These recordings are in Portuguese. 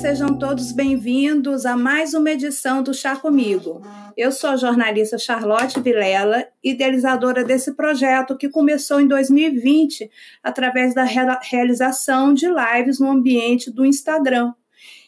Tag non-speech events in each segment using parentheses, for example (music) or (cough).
Sejam todos bem-vindos a mais uma edição do Chá Comigo. Eu sou a jornalista Charlotte Vilela, idealizadora desse projeto que começou em 2020 através da realização de lives no ambiente do Instagram.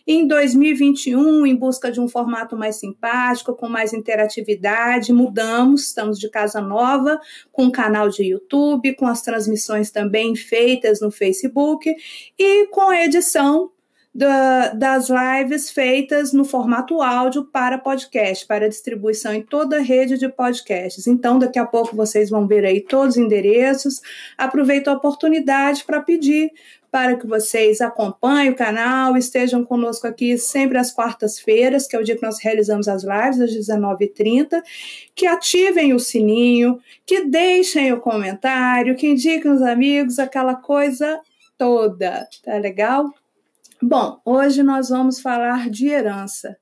Em 2021, em busca de um formato mais simpático, com mais interatividade, mudamos, estamos de casa nova, com um canal de YouTube, com as transmissões também feitas no Facebook e com a edição da, das lives feitas no formato áudio para podcast, para distribuição em toda a rede de podcasts. Então, daqui a pouco vocês vão ver aí todos os endereços. Aproveito a oportunidade para pedir para que vocês acompanhem o canal, estejam conosco aqui sempre às quartas-feiras, que é o dia que nós realizamos as lives, às 19h30, que ativem o sininho, que deixem o comentário, que indiquem os amigos, aquela coisa toda, tá legal? Bom, hoje nós vamos falar de herança.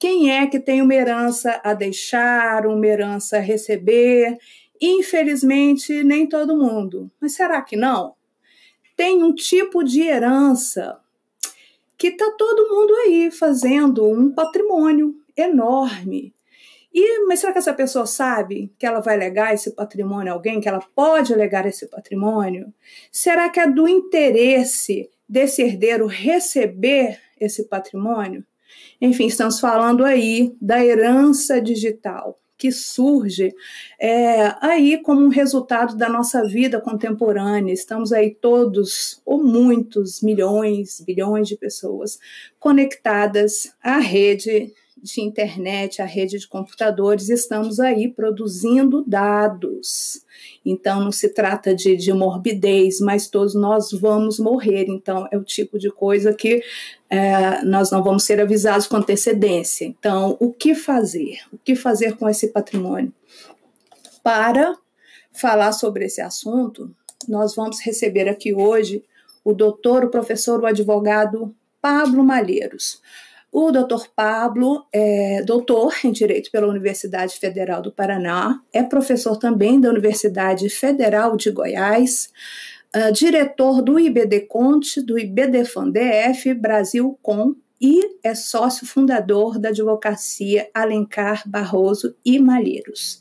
Quem é que tem uma herança a deixar, uma herança a receber? Infelizmente, nem todo mundo. Mas será que não? Tem um tipo de herança que está todo mundo aí fazendo um patrimônio enorme. E, mas será que essa pessoa sabe que ela vai legar esse patrimônio a alguém, que ela pode legar esse patrimônio? Será que é do interesse desse herdeiro receber esse patrimônio? Enfim, estamos falando aí da herança digital que surge é, aí como um resultado da nossa vida contemporânea. Estamos aí todos, ou muitos, milhões, bilhões de pessoas conectadas à rede de internet, à rede de computadores, estamos aí produzindo dados. Então, não se trata de, de morbidez, mas todos nós vamos morrer. Então, é o tipo de coisa que é, nós não vamos ser avisados com antecedência. Então, o que fazer? O que fazer com esse patrimônio? Para falar sobre esse assunto, nós vamos receber aqui hoje o doutor, o professor, o advogado Pablo Malheiros. O doutor Pablo é doutor em Direito pela Universidade Federal do Paraná, é professor também da Universidade Federal de Goiás, uh, diretor do IBD Conte, do IBDFAN DF Brasil Com e é sócio fundador da advocacia Alencar Barroso e Malheiros.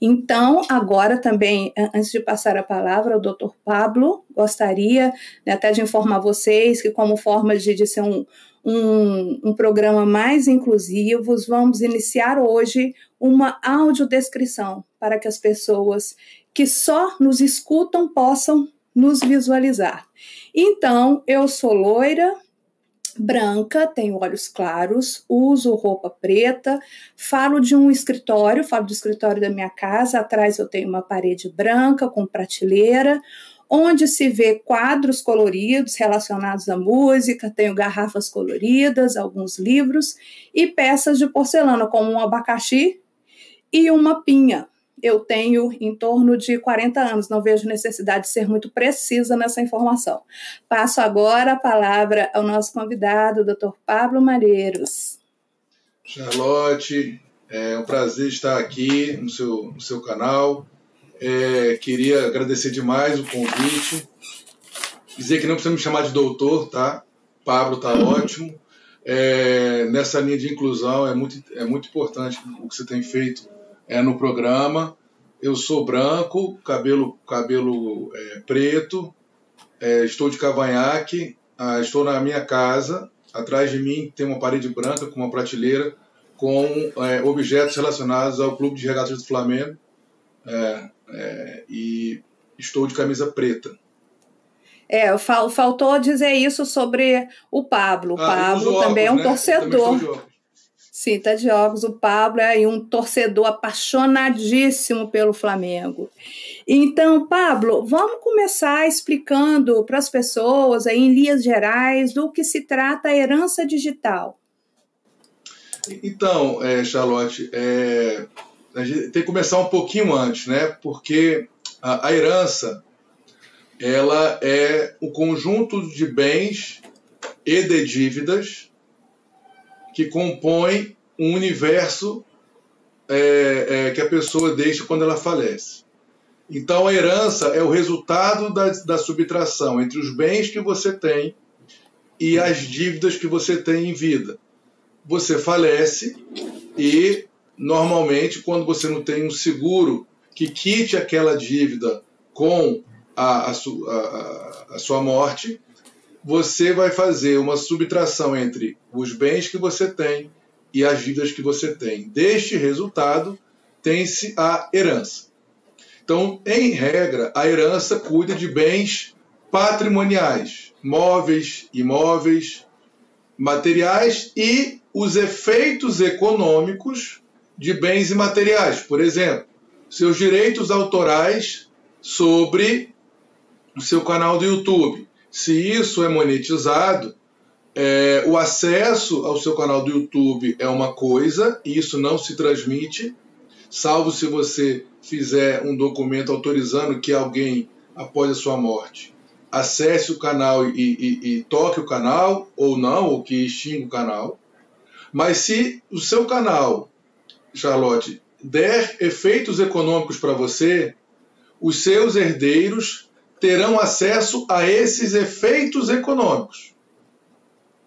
Então, agora também, antes de passar a palavra ao doutor Pablo, gostaria né, até de informar vocês que, como forma de, de ser um, um, um programa mais inclusivo, vamos iniciar hoje uma audiodescrição para que as pessoas que só nos escutam possam nos visualizar. Então, eu sou loira, branca, tenho olhos claros, uso roupa preta, falo de um escritório, falo do escritório da minha casa, atrás eu tenho uma parede branca com prateleira, onde se vê quadros coloridos relacionados à música, tenho garrafas coloridas, alguns livros e peças de porcelana como um abacaxi e uma pinha eu tenho em torno de 40 anos, não vejo necessidade de ser muito precisa nessa informação. Passo agora a palavra ao nosso convidado, Dr. Pablo Malheiros. Charlotte, é um prazer estar aqui no seu, no seu canal. É, queria agradecer demais o convite. Dizer que não precisa me chamar de doutor, tá? Pablo tá ótimo. É, nessa linha de inclusão é muito, é muito importante o que você tem feito é, no programa. Eu sou branco, cabelo, cabelo é, preto, é, estou de cavanhaque, ah, estou na minha casa. Atrás de mim tem uma parede branca com uma prateleira com é, objetos relacionados ao Clube de Regatas do Flamengo. É, é, e estou de camisa preta. É, faltou dizer isso sobre o Pablo. O ah, Pablo também é um né? torcedor. Sim, tá de óculos. O Pablo é um torcedor apaixonadíssimo pelo Flamengo. Então, Pablo, vamos começar explicando para as pessoas, aí, em linhas gerais, do que se trata a herança digital. Então, é, Charlotte, é, a gente tem que começar um pouquinho antes, né? Porque a, a herança ela é o conjunto de bens e de dívidas que compõe um universo é, é, que a pessoa deixa quando ela falece. Então, a herança é o resultado da, da subtração entre os bens que você tem e as dívidas que você tem em vida. Você falece e, normalmente, quando você não tem um seguro que quite aquela dívida com a, a, a, a sua morte, você vai fazer uma subtração entre os bens que você tem e as dívidas que você tem. Deste resultado, tem-se a herança. Então, em regra, a herança cuida de bens patrimoniais, móveis, imóveis, materiais e os efeitos econômicos de bens imateriais. Por exemplo, seus direitos autorais sobre o seu canal do YouTube se isso é monetizado, é, o acesso ao seu canal do YouTube é uma coisa, e isso não se transmite, salvo se você fizer um documento autorizando que alguém, após a sua morte, acesse o canal e, e, e toque o canal, ou não, ou que extinga o canal. Mas se o seu canal, Charlotte, der efeitos econômicos para você, os seus herdeiros terão acesso a esses efeitos econômicos.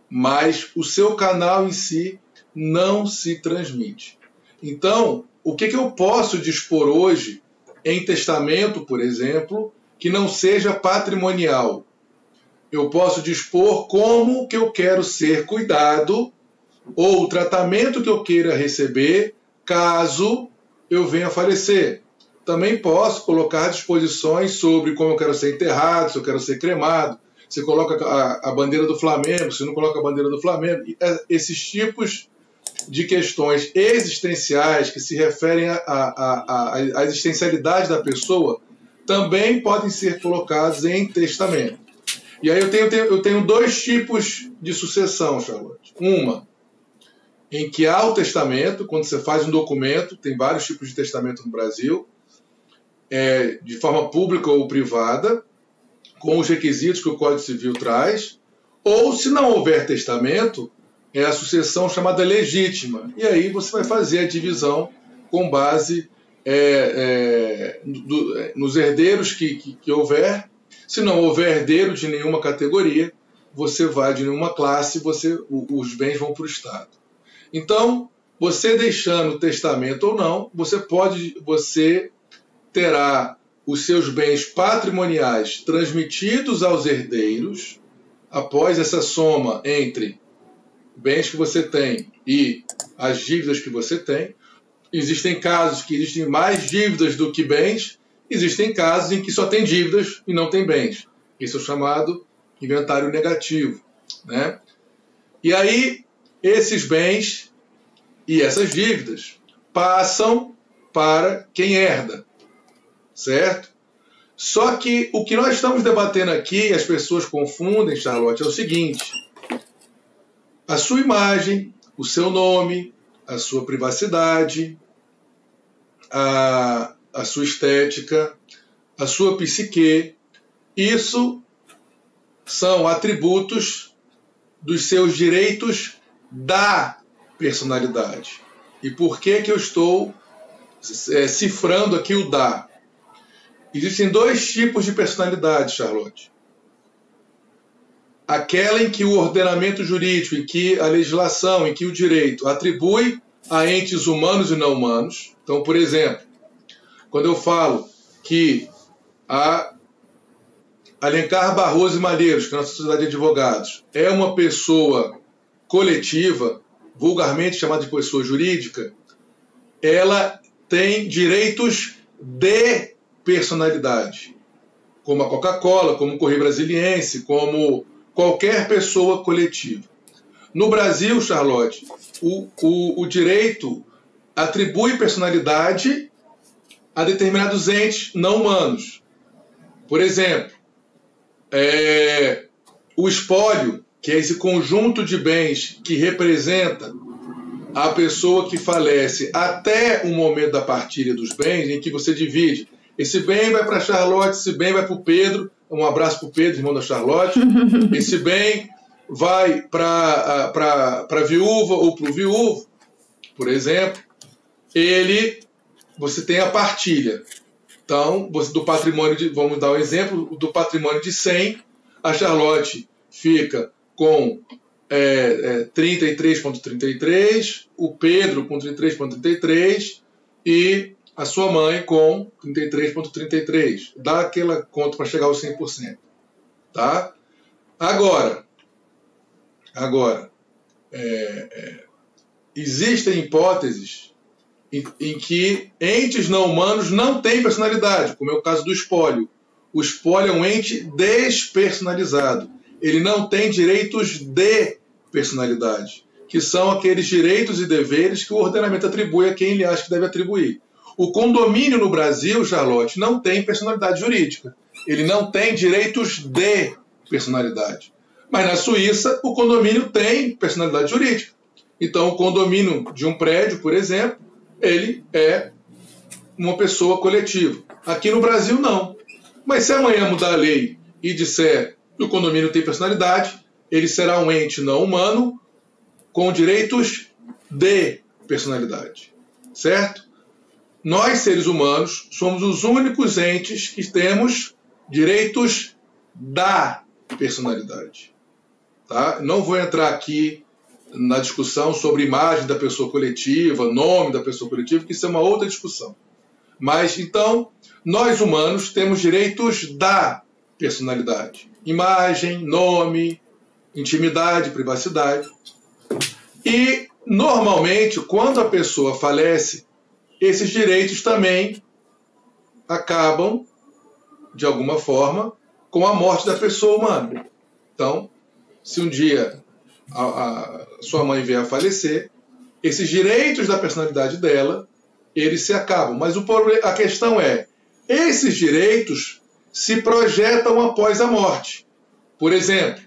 Mas o seu canal em si não se transmite. Então, o que, que eu posso dispor hoje em testamento, por exemplo, que não seja patrimonial? Eu posso dispor como que eu quero ser cuidado ou o tratamento que eu queira receber caso eu venha a falecer também posso colocar disposições sobre como eu quero ser enterrado, se eu quero ser cremado, se coloca a, a bandeira do Flamengo, se não coloca a bandeira do Flamengo. É, esses tipos de questões existenciais que se referem à existencialidade da pessoa também podem ser colocados em testamento. E aí eu tenho, eu tenho dois tipos de sucessão, Charlotte. Uma, em que há o testamento, quando você faz um documento, tem vários tipos de testamento no Brasil, é, de forma pública ou privada, com os requisitos que o Código Civil traz, ou se não houver testamento, é a sucessão chamada legítima. E aí você vai fazer a divisão com base é, é, do, é, nos herdeiros que, que, que houver. Se não houver herdeiro de nenhuma categoria, você vai de nenhuma classe, você, os bens vão para o Estado. Então, você deixando o testamento ou não, você pode, você terá os seus bens patrimoniais transmitidos aos herdeiros após essa soma entre bens que você tem e as dívidas que você tem. Existem casos que existem mais dívidas do que bens, existem casos em que só tem dívidas e não tem bens. Isso é chamado inventário negativo. Né? E aí, esses bens e essas dívidas passam para quem herda certo? Só que o que nós estamos debatendo aqui, as pessoas confundem, Charlotte, é o seguinte: a sua imagem, o seu nome, a sua privacidade, a, a sua estética, a sua psique, isso são atributos dos seus direitos da personalidade. E por que, que eu estou é, cifrando aqui o da? Existem dois tipos de personalidade, Charlotte. Aquela em que o ordenamento jurídico, em que a legislação, em que o direito atribui a entes humanos e não humanos. Então, por exemplo, quando eu falo que a Alencar Barroso e Malheiros, que é a nossa sociedade de advogados, é uma pessoa coletiva, vulgarmente chamada de pessoa jurídica, ela tem direitos de personalidade, como a Coca-Cola, como o Correio Brasiliense, como qualquer pessoa coletiva. No Brasil, Charlotte, o, o, o direito atribui personalidade a determinados entes não humanos. Por exemplo, é, o espólio, que é esse conjunto de bens que representa a pessoa que falece até o momento da partilha dos bens, em que você divide. Esse bem vai para Charlotte, esse bem vai para o Pedro. Um abraço para o Pedro, irmão da Charlotte. (laughs) Esse bem vai para a viúva ou para o viúvo, por exemplo. Ele, você tem a partilha. Então, você, do patrimônio de, vamos dar um exemplo, do patrimônio de 100, a Charlotte fica com é, é, 33,33, o Pedro com 33,33 e a sua mãe com 33,33. Dá aquela conta para chegar aos 100%. Tá? Agora, agora é, é, existem hipóteses em, em, que entes não humanos não têm personalidade, como é o caso do espólio. O espólio é um ente despersonalizado. Ele não tem direitos de personalidade, que são aqueles direitos e deveres que o ordenamento atribui a quem ele acha que deve atribuir. O condomínio no Brasil, Charlotte, não tem personalidade jurídica. Ele não tem direitos de personalidade. Mas na Suíça, o condomínio tem personalidade jurídica. Então, o condomínio de um prédio, por exemplo, ele é uma pessoa coletiva. Aqui no Brasil, não. Mas se amanhã mudar a lei e disser que o condomínio tem personalidade, ele será um ente não humano com direitos de personalidade. Certo? Nós, seres humanos, somos os únicos entes que temos direitos da personalidade. Tá? Não vou entrar aqui na discussão sobre imagem da pessoa coletiva, nome da pessoa coletiva, que isso é uma outra discussão. Mas então, nós humanos temos direitos da personalidade: imagem, nome, intimidade, privacidade. E, normalmente, quando a pessoa falece, esses direitos também acabam, de alguma forma, com a morte da pessoa humana. Então, se um dia a, a sua mãe vier a falecer, esses direitos da personalidade dela, eles se acabam. Mas o problema, a questão é, esses direitos se projetam após a morte. Por exemplo,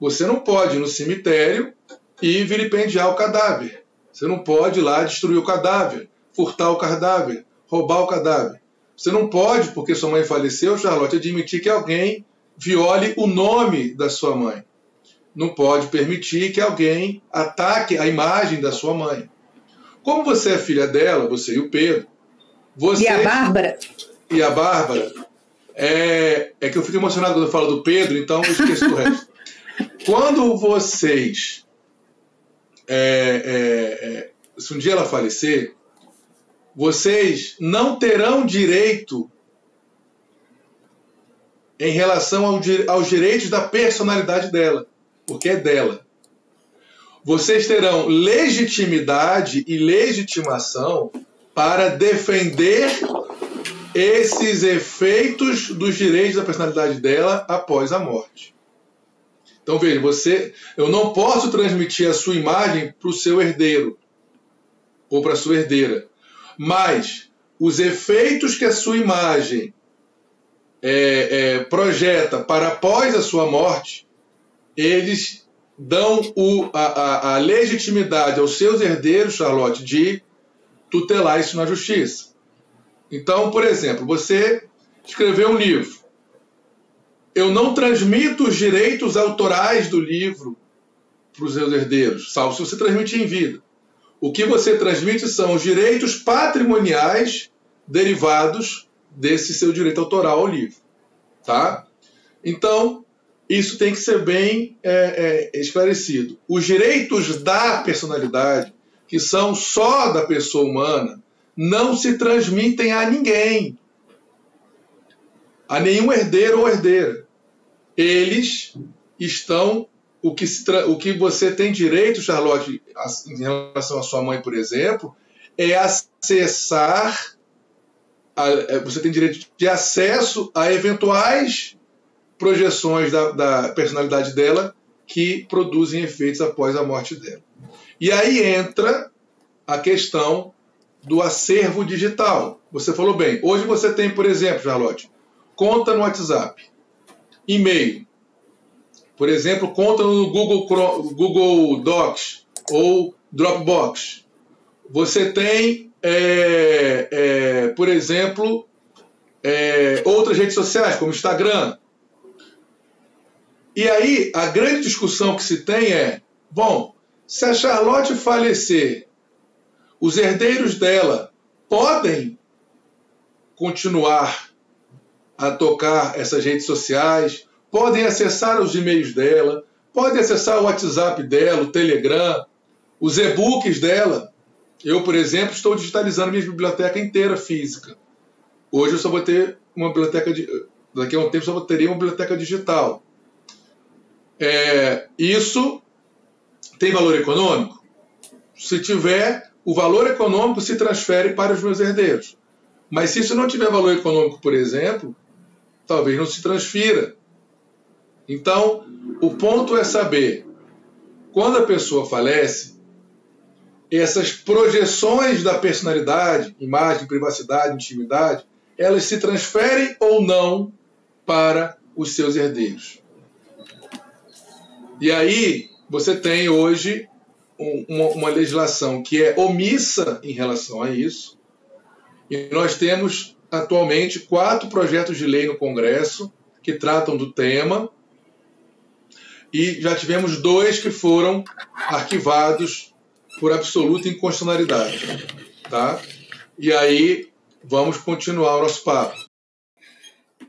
você não pode ir no cemitério e vilipendiar o cadáver. Você não pode ir lá destruir o cadáver, furtar o cadáver, roubar o cadáver. Você não pode, porque sua mãe faleceu, Charlotte, admitir que alguém viole o nome da sua mãe. Não pode permitir que alguém ataque a imagem da sua mãe. Como você é filha dela, você e o Pedro. Você... E a Bárbara? E a Bárbara. É, é que eu fico emocionado quando eu falo do Pedro, então eu esqueço do resto. (laughs) Quando vocês. É, é, é, se um dia ela falecer, vocês não terão direito em relação ao, aos direitos da personalidade dela, porque é dela. Vocês terão legitimidade e legitimação para defender esses efeitos dos direitos da personalidade dela após a morte. Então veja, você, eu não posso transmitir a sua imagem para o seu herdeiro ou para a sua herdeira, mas os efeitos que a sua imagem é, é, projeta para após a sua morte, eles dão o, a, a, a legitimidade aos seus herdeiros, Charlotte, de tutelar isso na justiça. Então, por exemplo, você escreveu um livro eu não transmito os direitos autorais do livro para os seus herdeiros, salvo se você transmite em vida. O que você transmite são os direitos patrimoniais derivados desse seu direito autoral ao livro. Tá? Então, isso tem que ser bem é, é, esclarecido. Os direitos da personalidade, que são só da pessoa humana, não se transmitem a ninguém, a nenhum herdeiro ou herdeira eles estão o que, o que você tem direito, Charlotte, em relação à sua mãe, por exemplo, é acessar. A, é, você tem direito de acesso a eventuais projeções da, da personalidade dela que produzem efeitos após a morte dela. E aí entra a questão do acervo digital. Você falou bem. Hoje você tem, por exemplo, Charlotte, conta no WhatsApp, e-mail, por exemplo, conta no Google, Google Docs ou Dropbox. Você tem, é, é, por exemplo, é, outras redes sociais, como Instagram. E aí, a grande discussão que se tem é: bom, se a Charlotte falecer, os herdeiros dela podem continuar a tocar essas redes sociais, podem acessar os e-mails dela, podem acessar o WhatsApp dela, o Telegram, os e-books dela. Eu, por exemplo, estou digitalizando minha biblioteca inteira física. Hoje eu só vou ter uma biblioteca de, daqui a um tempo só teria uma biblioteca digital. É, isso tem valor econômico? Se tiver, o valor econômico se transfere para os meus herdeiros. Mas se isso não tiver valor econômico, por exemplo, talvez não se transfira. Então, o ponto é saber quando a pessoa falece, essas projeções da personalidade, imagem, privacidade, intimidade, elas se transferem ou não para os seus herdeiros. E aí você tem hoje uma, uma legislação que é omissa em relação a isso. E nós temos atualmente quatro projetos de lei no Congresso que tratam do tema. E já tivemos dois que foram arquivados por absoluta inconstitucionalidade. Tá? E aí vamos continuar o nosso papo.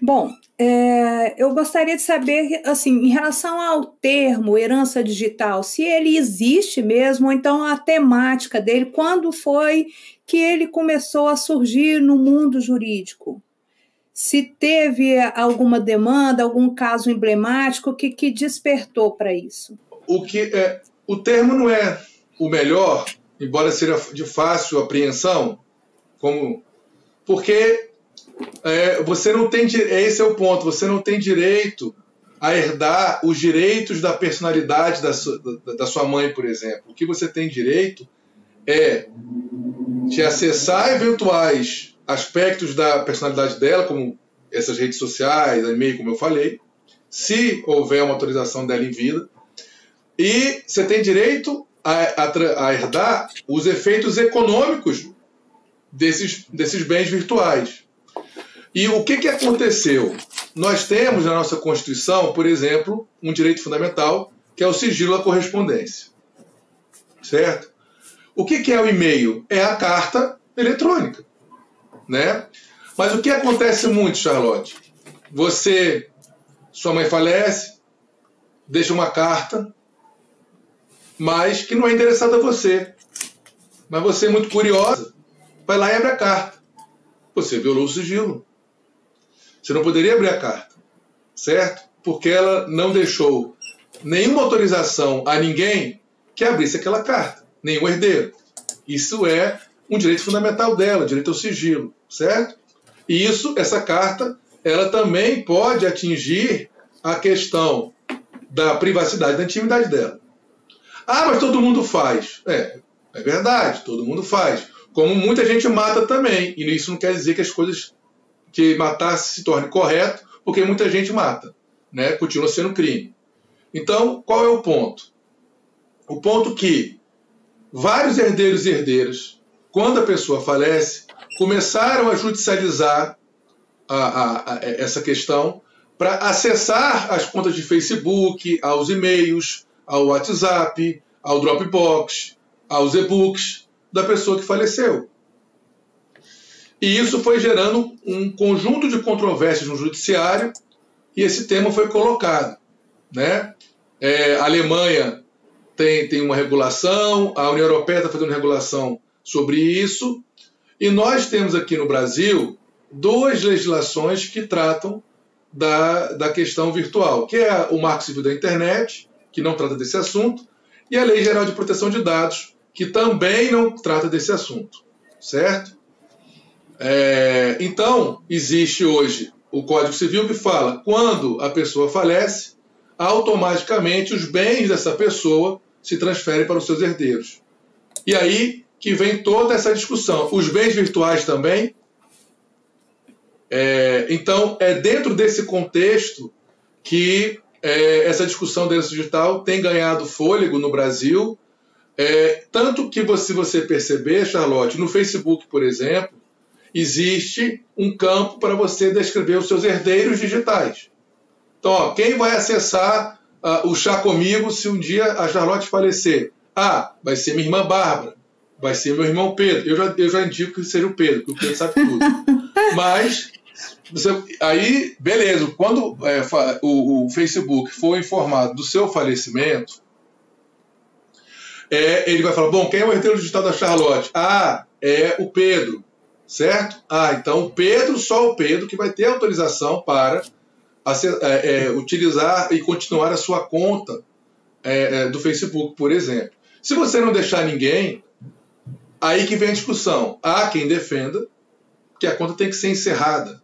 Bom, é, eu gostaria de saber, assim, em relação ao termo herança digital, se ele existe mesmo, ou então a temática dele, quando foi que ele começou a surgir no mundo jurídico? Se teve alguma demanda, algum caso emblemático que, que despertou para isso? O que é, o termo não é o melhor, embora seja de fácil apreensão, como porque é, você não tem esse é o ponto, você não tem direito a herdar os direitos da personalidade da sua, da sua mãe, por exemplo. O que você tem direito é de acessar eventuais aspectos da personalidade dela, como essas redes sociais, e-mail, como eu falei, se houver uma autorização dela em vida. E você tem direito a, a, a herdar os efeitos econômicos desses, desses bens virtuais. E o que, que aconteceu? Nós temos na nossa Constituição, por exemplo, um direito fundamental, que é o sigilo da correspondência. Certo? O que, que é o e-mail? É a carta eletrônica. Né? Mas o que acontece muito, Charlotte? Você, sua mãe falece, deixa uma carta, mas que não é endereçada a você. Mas você, é muito curiosa, vai lá e abre a carta. Você violou o sigilo. Você não poderia abrir a carta, certo? Porque ela não deixou nenhuma autorização a ninguém que abrisse aquela carta, nenhum herdeiro. Isso é um direito fundamental dela, direito ao sigilo, certo? E isso, essa carta, ela também pode atingir a questão da privacidade, da intimidade dela. Ah, mas todo mundo faz. É, é verdade, todo mundo faz. Como muita gente mata também. E isso não quer dizer que as coisas que matar se torne correto, porque muita gente mata, né? Continua sendo crime. Então, qual é o ponto? O ponto que vários herdeiros e herdeiras, quando a pessoa falece, começaram a judicializar a, a, a essa questão para acessar as contas de Facebook, aos e-mails, ao WhatsApp, ao Dropbox, aos e-books da pessoa que faleceu. E isso foi gerando um conjunto de controvérsias no judiciário e esse tema foi colocado. Né? É, a Alemanha tem, tem uma regulação, a União Europeia está fazendo regulação sobre isso, e nós temos aqui no Brasil duas legislações que tratam da, da questão virtual, que é o Marco Civil da Internet, que não trata desse assunto, e a Lei Geral de Proteção de Dados, que também não trata desse assunto, certo? É, então, existe hoje o Código Civil que fala quando a pessoa falece, automaticamente os bens dessa pessoa se transferem para os seus herdeiros. E aí que vem toda essa discussão. Os bens virtuais também. É, então, é dentro desse contexto que é, essa discussão da herança digital tem ganhado fôlego no Brasil. É, tanto que, se você perceber, Charlotte, no Facebook, por exemplo, existe um campo para você descrever os seus herdeiros digitais. Então, ó, quem vai acessar uh, o Chá Comigo se um dia a Charlotte falecer? Ah, vai ser minha irmã Bárbara, vai ser meu irmão Pedro. Eu já, eu já indico que seja o Pedro, porque o Pedro sabe tudo. (laughs) Mas, você, aí, beleza, quando é, o, o, Facebook for informado do seu falecimento, é, ele vai falar: bom, quem é o herdeiro digital da Charlotte? Ah, é o Pedro, certo? Ah, então Pedro, só o Pedro, que vai ter autorização para é, é, utilizar e continuar a sua conta é, é, do Facebook, por exemplo. Se você não deixar ninguém, aí que vem a discussão. Há quem defenda que a conta tem que ser encerrada.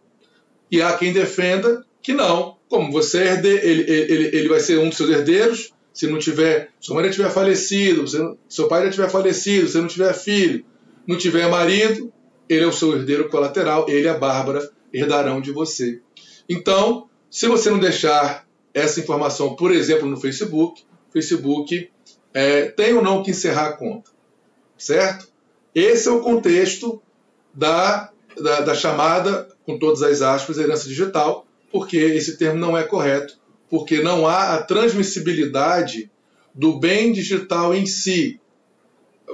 E há quem defenda que não. Como você é ele, ele, ele vai ser um dos seus herdeiros, se não tiver, sua mãe já tiver falecido, você, seu pai já tiver falecido, se não tiver filho, não tiver marido, ele é o seu herdeiro colateral, ele e a Bárbara herdarão de você. Então, se você não deixar essa informação, por exemplo, no Facebook, Facebook é, tem ou não que encerrar a conta, certo? Esse é o contexto da, da, da chamada, com todas as aspas, herança digital, porque esse termo não é correto, porque não há a transmissibilidade do bem digital em si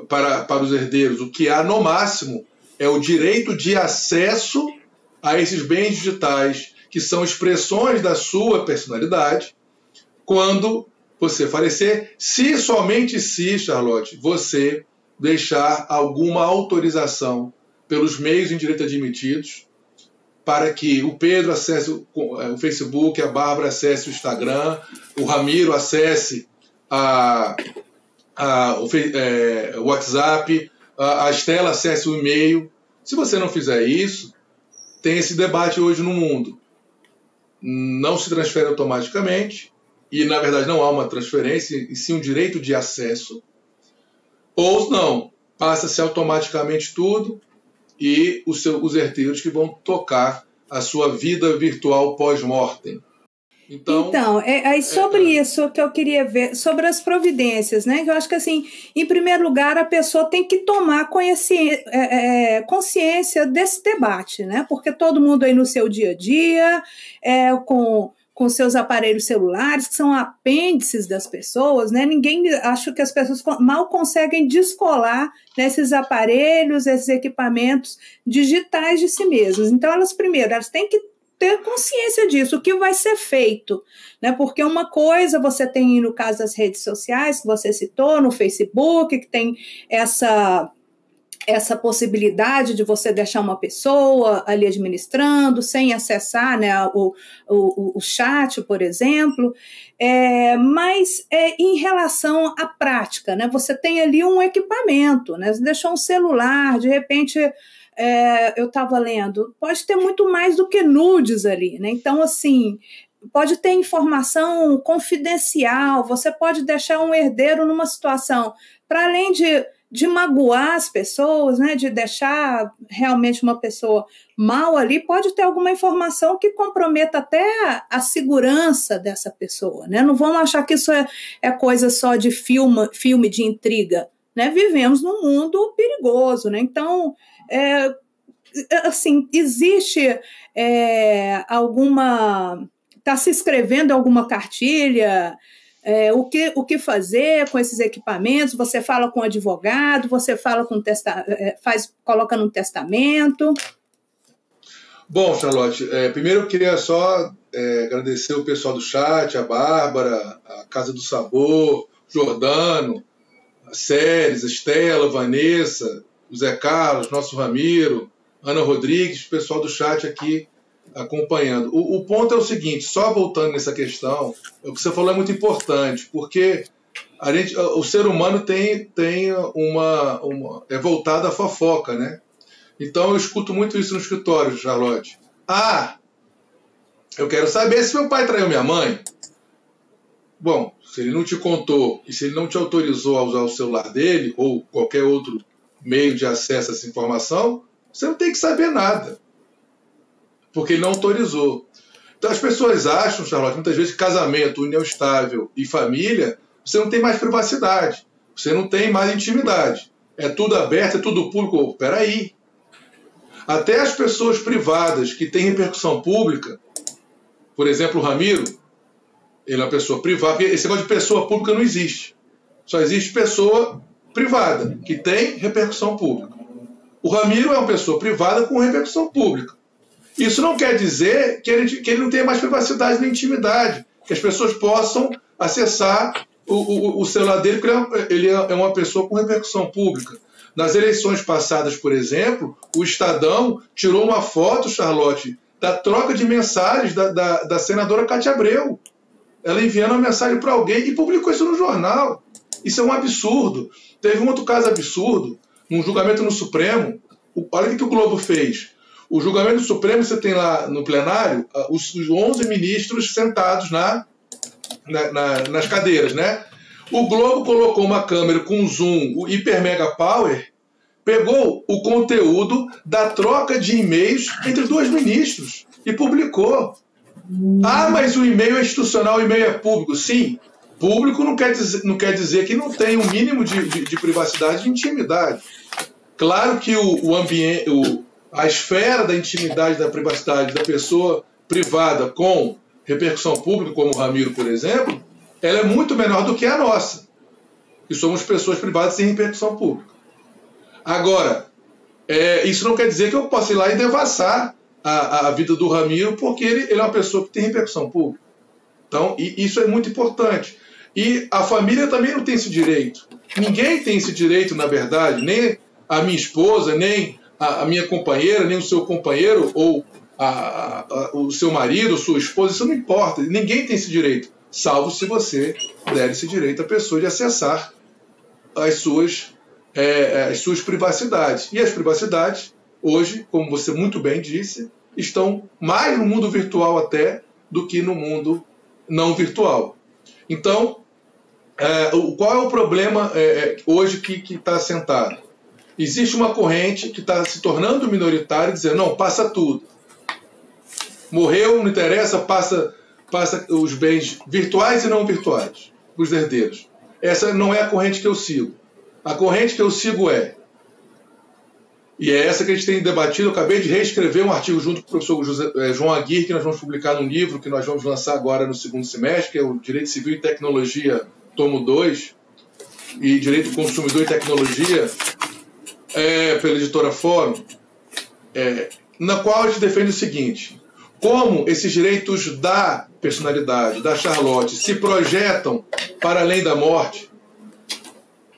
para, para os herdeiros. O que há, no máximo, é o direito de acesso a esses bens digitais, que são expressões da sua personalidade, quando você falecer, se somente se, Charlotte, você deixar alguma autorização pelos meios em direito admitidos para que o Pedro acesse o Facebook, a Bárbara acesse o Instagram, o Ramiro acesse a, a, o é, WhatsApp, a, a Estela acesse o e-mail. Se você não fizer isso, tem esse debate hoje no mundo. Não se transfere automaticamente, e na verdade não há uma transferência, e sim um direito de acesso, ou não, passa-se automaticamente tudo e os, seus, os herdeiros que vão tocar a sua vida virtual pós-mortem. Então, então é, é sobre é, isso que eu queria ver, sobre as providências, né? Eu acho que, assim, em primeiro lugar, a pessoa tem que tomar é, é, consciência desse debate, né? Porque todo mundo aí no seu dia a dia, é, com com seus aparelhos celulares, que são apêndices das pessoas, né? Ninguém, acho que as pessoas mal conseguem descolar nesses aparelhos, esses equipamentos digitais de si mesmas. Então, elas primeiro, elas têm que ter consciência disso, o que vai ser feito, né? Porque uma coisa você tem no caso das redes sociais, que você citou, no Facebook, que tem essa essa possibilidade de você deixar uma pessoa ali administrando, sem acessar né, o, o, o chat, por exemplo, é, mas é, em relação à prática, né, você tem ali um equipamento, né, você deixou um celular, de repente é, eu estava lendo, pode ter muito mais do que nudes ali, né, então assim, pode ter informação confidencial, você pode deixar um herdeiro numa situação, para além de de magoar as pessoas, né, de deixar realmente uma pessoa mal ali, pode ter alguma informação que comprometa até a segurança dessa pessoa, né? Não vamos achar que isso é, é coisa só de filme, filme de intriga, né? Vivemos num mundo perigoso, né? Então, é, assim, existe é, alguma está se escrevendo alguma cartilha é, o, que, o que fazer com esses equipamentos, você fala com o advogado, você fala com testa, é, faz, coloca num testamento. Bom, Charlotte, é, primeiro eu queria só é, agradecer o pessoal do chat, a Bárbara, a Casa do Sabor, Jordano, a Séries, a Estela, a Vanessa, o Zé Carlos, nosso Ramiro, Ana Rodrigues, pessoal do chat aqui acompanhando. O, o, ponto é o seguinte, só voltando nessa questão, o que você falou é muito importante, porque a gente, o ser humano tem, tem uma, uma. é voltado à fofoca, né? Então eu escuto muito isso no escritório, Charlotte. Ah, eu quero saber se meu pai traiu minha mãe. bom, se ele não te contou e se ele não te autorizou a usar o celular dele ou qualquer outro meio de acesso a essa informação, você não tem que saber nada. Porque ele não autorizou. Então as pessoas acham, Charlotte, muitas vezes que casamento, união estável e família, você não tem mais privacidade, você não tem mais intimidade. É tudo aberto, é tudo público. Peraí. Até as pessoas privadas que têm repercussão pública, por exemplo, o Ramiro, ele é uma pessoa privada, porque esse negócio de pessoa pública não existe. Só existe pessoa privada, que tem repercussão pública. O Ramiro é uma pessoa privada com repercussão pública. Isso não quer dizer que ele, que ele não tenha mais privacidade nem intimidade, que as pessoas possam acessar o, o, o celular dele, porque ele é, é uma pessoa com repercussão pública. Nas eleições passadas, por exemplo, o Estadão tirou uma foto, Charlotte, da troca de mensagens da, da, da senadora Cátia Abreu. Ela enviando uma mensagem para alguém e publicou isso no jornal. Isso é um absurdo. Teve um outro caso absurdo, num julgamento no Supremo. Olha o que o Globo fez. O julgamento do Supremo, você tem lá no plenário ah, os, os 11 ministros sentados na, na, na, nas cadeiras, né? O Globo colocou uma câmera com zoom, o Hyper Mega Power, pegou o conteúdo da troca de e-mails entre dois ministros e publicou. Ah, mas o e-mail é institucional, o e-mail é público. Sim, público não quer dizer, não quer dizer que não tem um mínimo de, de, de privacidade e intimidade. Claro que o, o ambiente, o, a esfera da intimidade, da privacidade da pessoa privada com repercussão pública, como o Ramiro, por exemplo, ela é muito menor do que a nossa, que somos pessoas privadas sem repercussão pública. Agora, é, isso não quer dizer que eu possa ir lá e devassar a, a vida do Ramiro, porque ele, ele, é uma pessoa que tem repercussão pública. Então, isso é muito importante. E a família também não tem esse direito. Ninguém tem esse direito, na verdade, nem a minha esposa, nem a, minha companheira, nem o seu companheiro, ou a, a, o seu marido, sua esposa, isso não importa. Ninguém tem esse direito, salvo se você der esse direito à pessoa de acessar as suas, é, é, as suas privacidades. E as privacidades, hoje, como você muito bem disse, estão mais no mundo virtual até do que no mundo não virtual. Então, é, qual é o problema é, é hoje que está sentado? Existe uma corrente que está se tornando minoritária, dizendo, não, passa tudo. Morreu, não interessa, passa, passa os bens virtuais e não virtuais, os herdeiros. Essa não é a corrente que eu sigo. A corrente que eu sigo é, e é essa que a gente tem debatido, eu acabei de reescrever um artigo junto com o professor José, é, João Aguirre, que nós vamos publicar num livro que nós vamos lançar agora no segundo semestre, que é o Direito Civil e Tecnologia, tomo 2, e Direito do Consumidor e Tecnologia, é, pela editora Fórum, é, na qual a gente defende o seguinte: como esses direitos da personalidade, da Charlotte, se projetam para além da morte,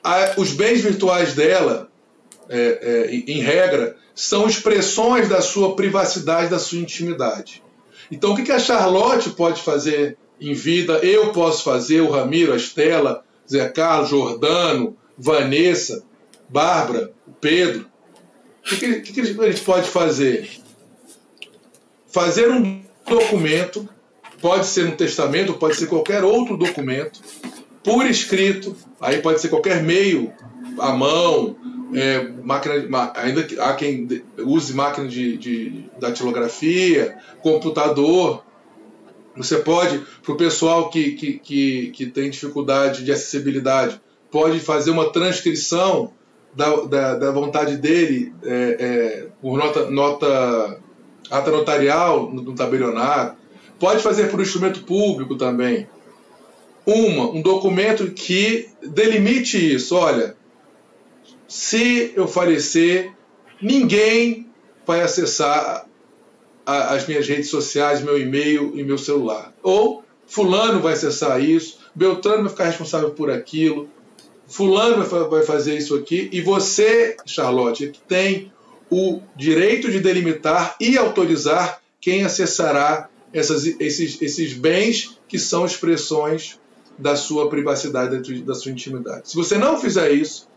a, os bens virtuais dela, é, é, em regra, são expressões da sua privacidade, da sua intimidade. Então, o que a Charlotte pode fazer em vida? Eu posso fazer, o Ramiro, a Estela, Zé Carlos, Jordano, Vanessa, Bárbara, Pedro. O que, que, que a gente pode fazer? fazer um documento, pode ser um testamento, pode ser qualquer outro documento, por escrito, aí pode ser qualquer meio, à mão, é, máquina, ainda que há quem use máquina de, de datilografia, computador. Você pode, para o pessoal que, que, que, que, tem dificuldade de acessibilidade, pode fazer uma transcrição da, da, da vontade dele é, é, por nota, nota ata notarial no, tabelionato, pode fazer por instrumento público também. Uma, um documento que delimite isso. Olha, se eu falecer, ninguém vai acessar a, as minhas redes sociais, meu e-mail e meu celular. Ou fulano vai acessar isso, Beltrano vai ficar responsável por aquilo, fulano vai, vai fazer isso aqui, e você, Charlotte, tem o direito de delimitar e autorizar quem acessará essas, esses, esses bens que são expressões da sua privacidade, da sua intimidade. Se você não fizer isso,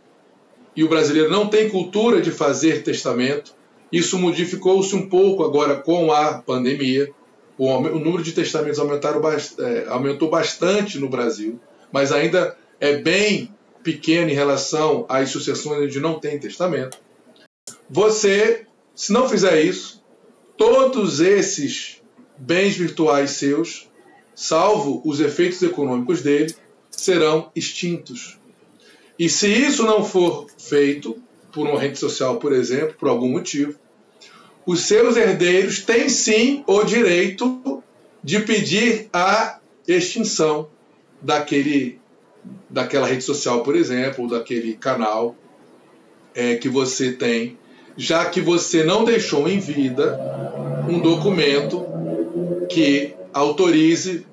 e o brasileiro não tem cultura de fazer testamento, isso modificou-se um pouco agora com a pandemia. o, o número de testamentos aumentaram, é, aumentou bastante no Brasil, mas ainda é bem pequeno em relação às sucessões onde não tem testamento. Você, se não fizer isso, todos esses bens virtuais seus, salvo os efeitos econômicos dele, serão extintos. E se isso não for feito por uma rede social, por exemplo, por algum motivo, os seus herdeiros têm sim o direito de pedir a extinção daquele, daquela rede social, por exemplo, ou daquele canal é, que você tem, já que você não deixou em vida um documento que autorize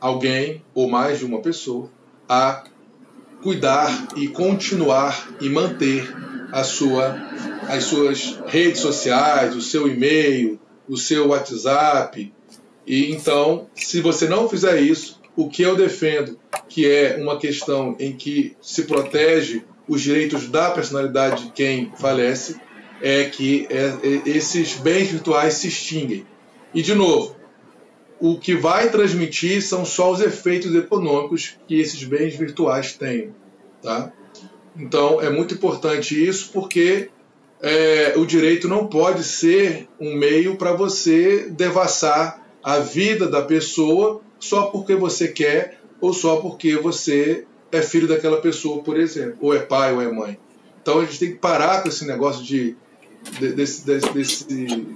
alguém ou mais de uma pessoa a cuidar e continuar e manter a sua as suas redes sociais, o seu e-mail, o seu WhatsApp. E então, se você não fizer isso, o que eu defendo, que é uma questão em que se protege os direitos da personalidade de quem falece, é que é, é, esses bens virtuais se extinguem. E, de novo, o que vai transmitir são só os efeitos econômicos que esses bens virtuais têm. Tá? Então, é muito importante isso, porque é, o direito não pode ser um meio para você devassar a vida da pessoa só porque você quer ou só porque você é filho daquela pessoa, por exemplo, ou é pai ou é mãe. Então a gente tem que parar com esse negócio de, de desse, desse,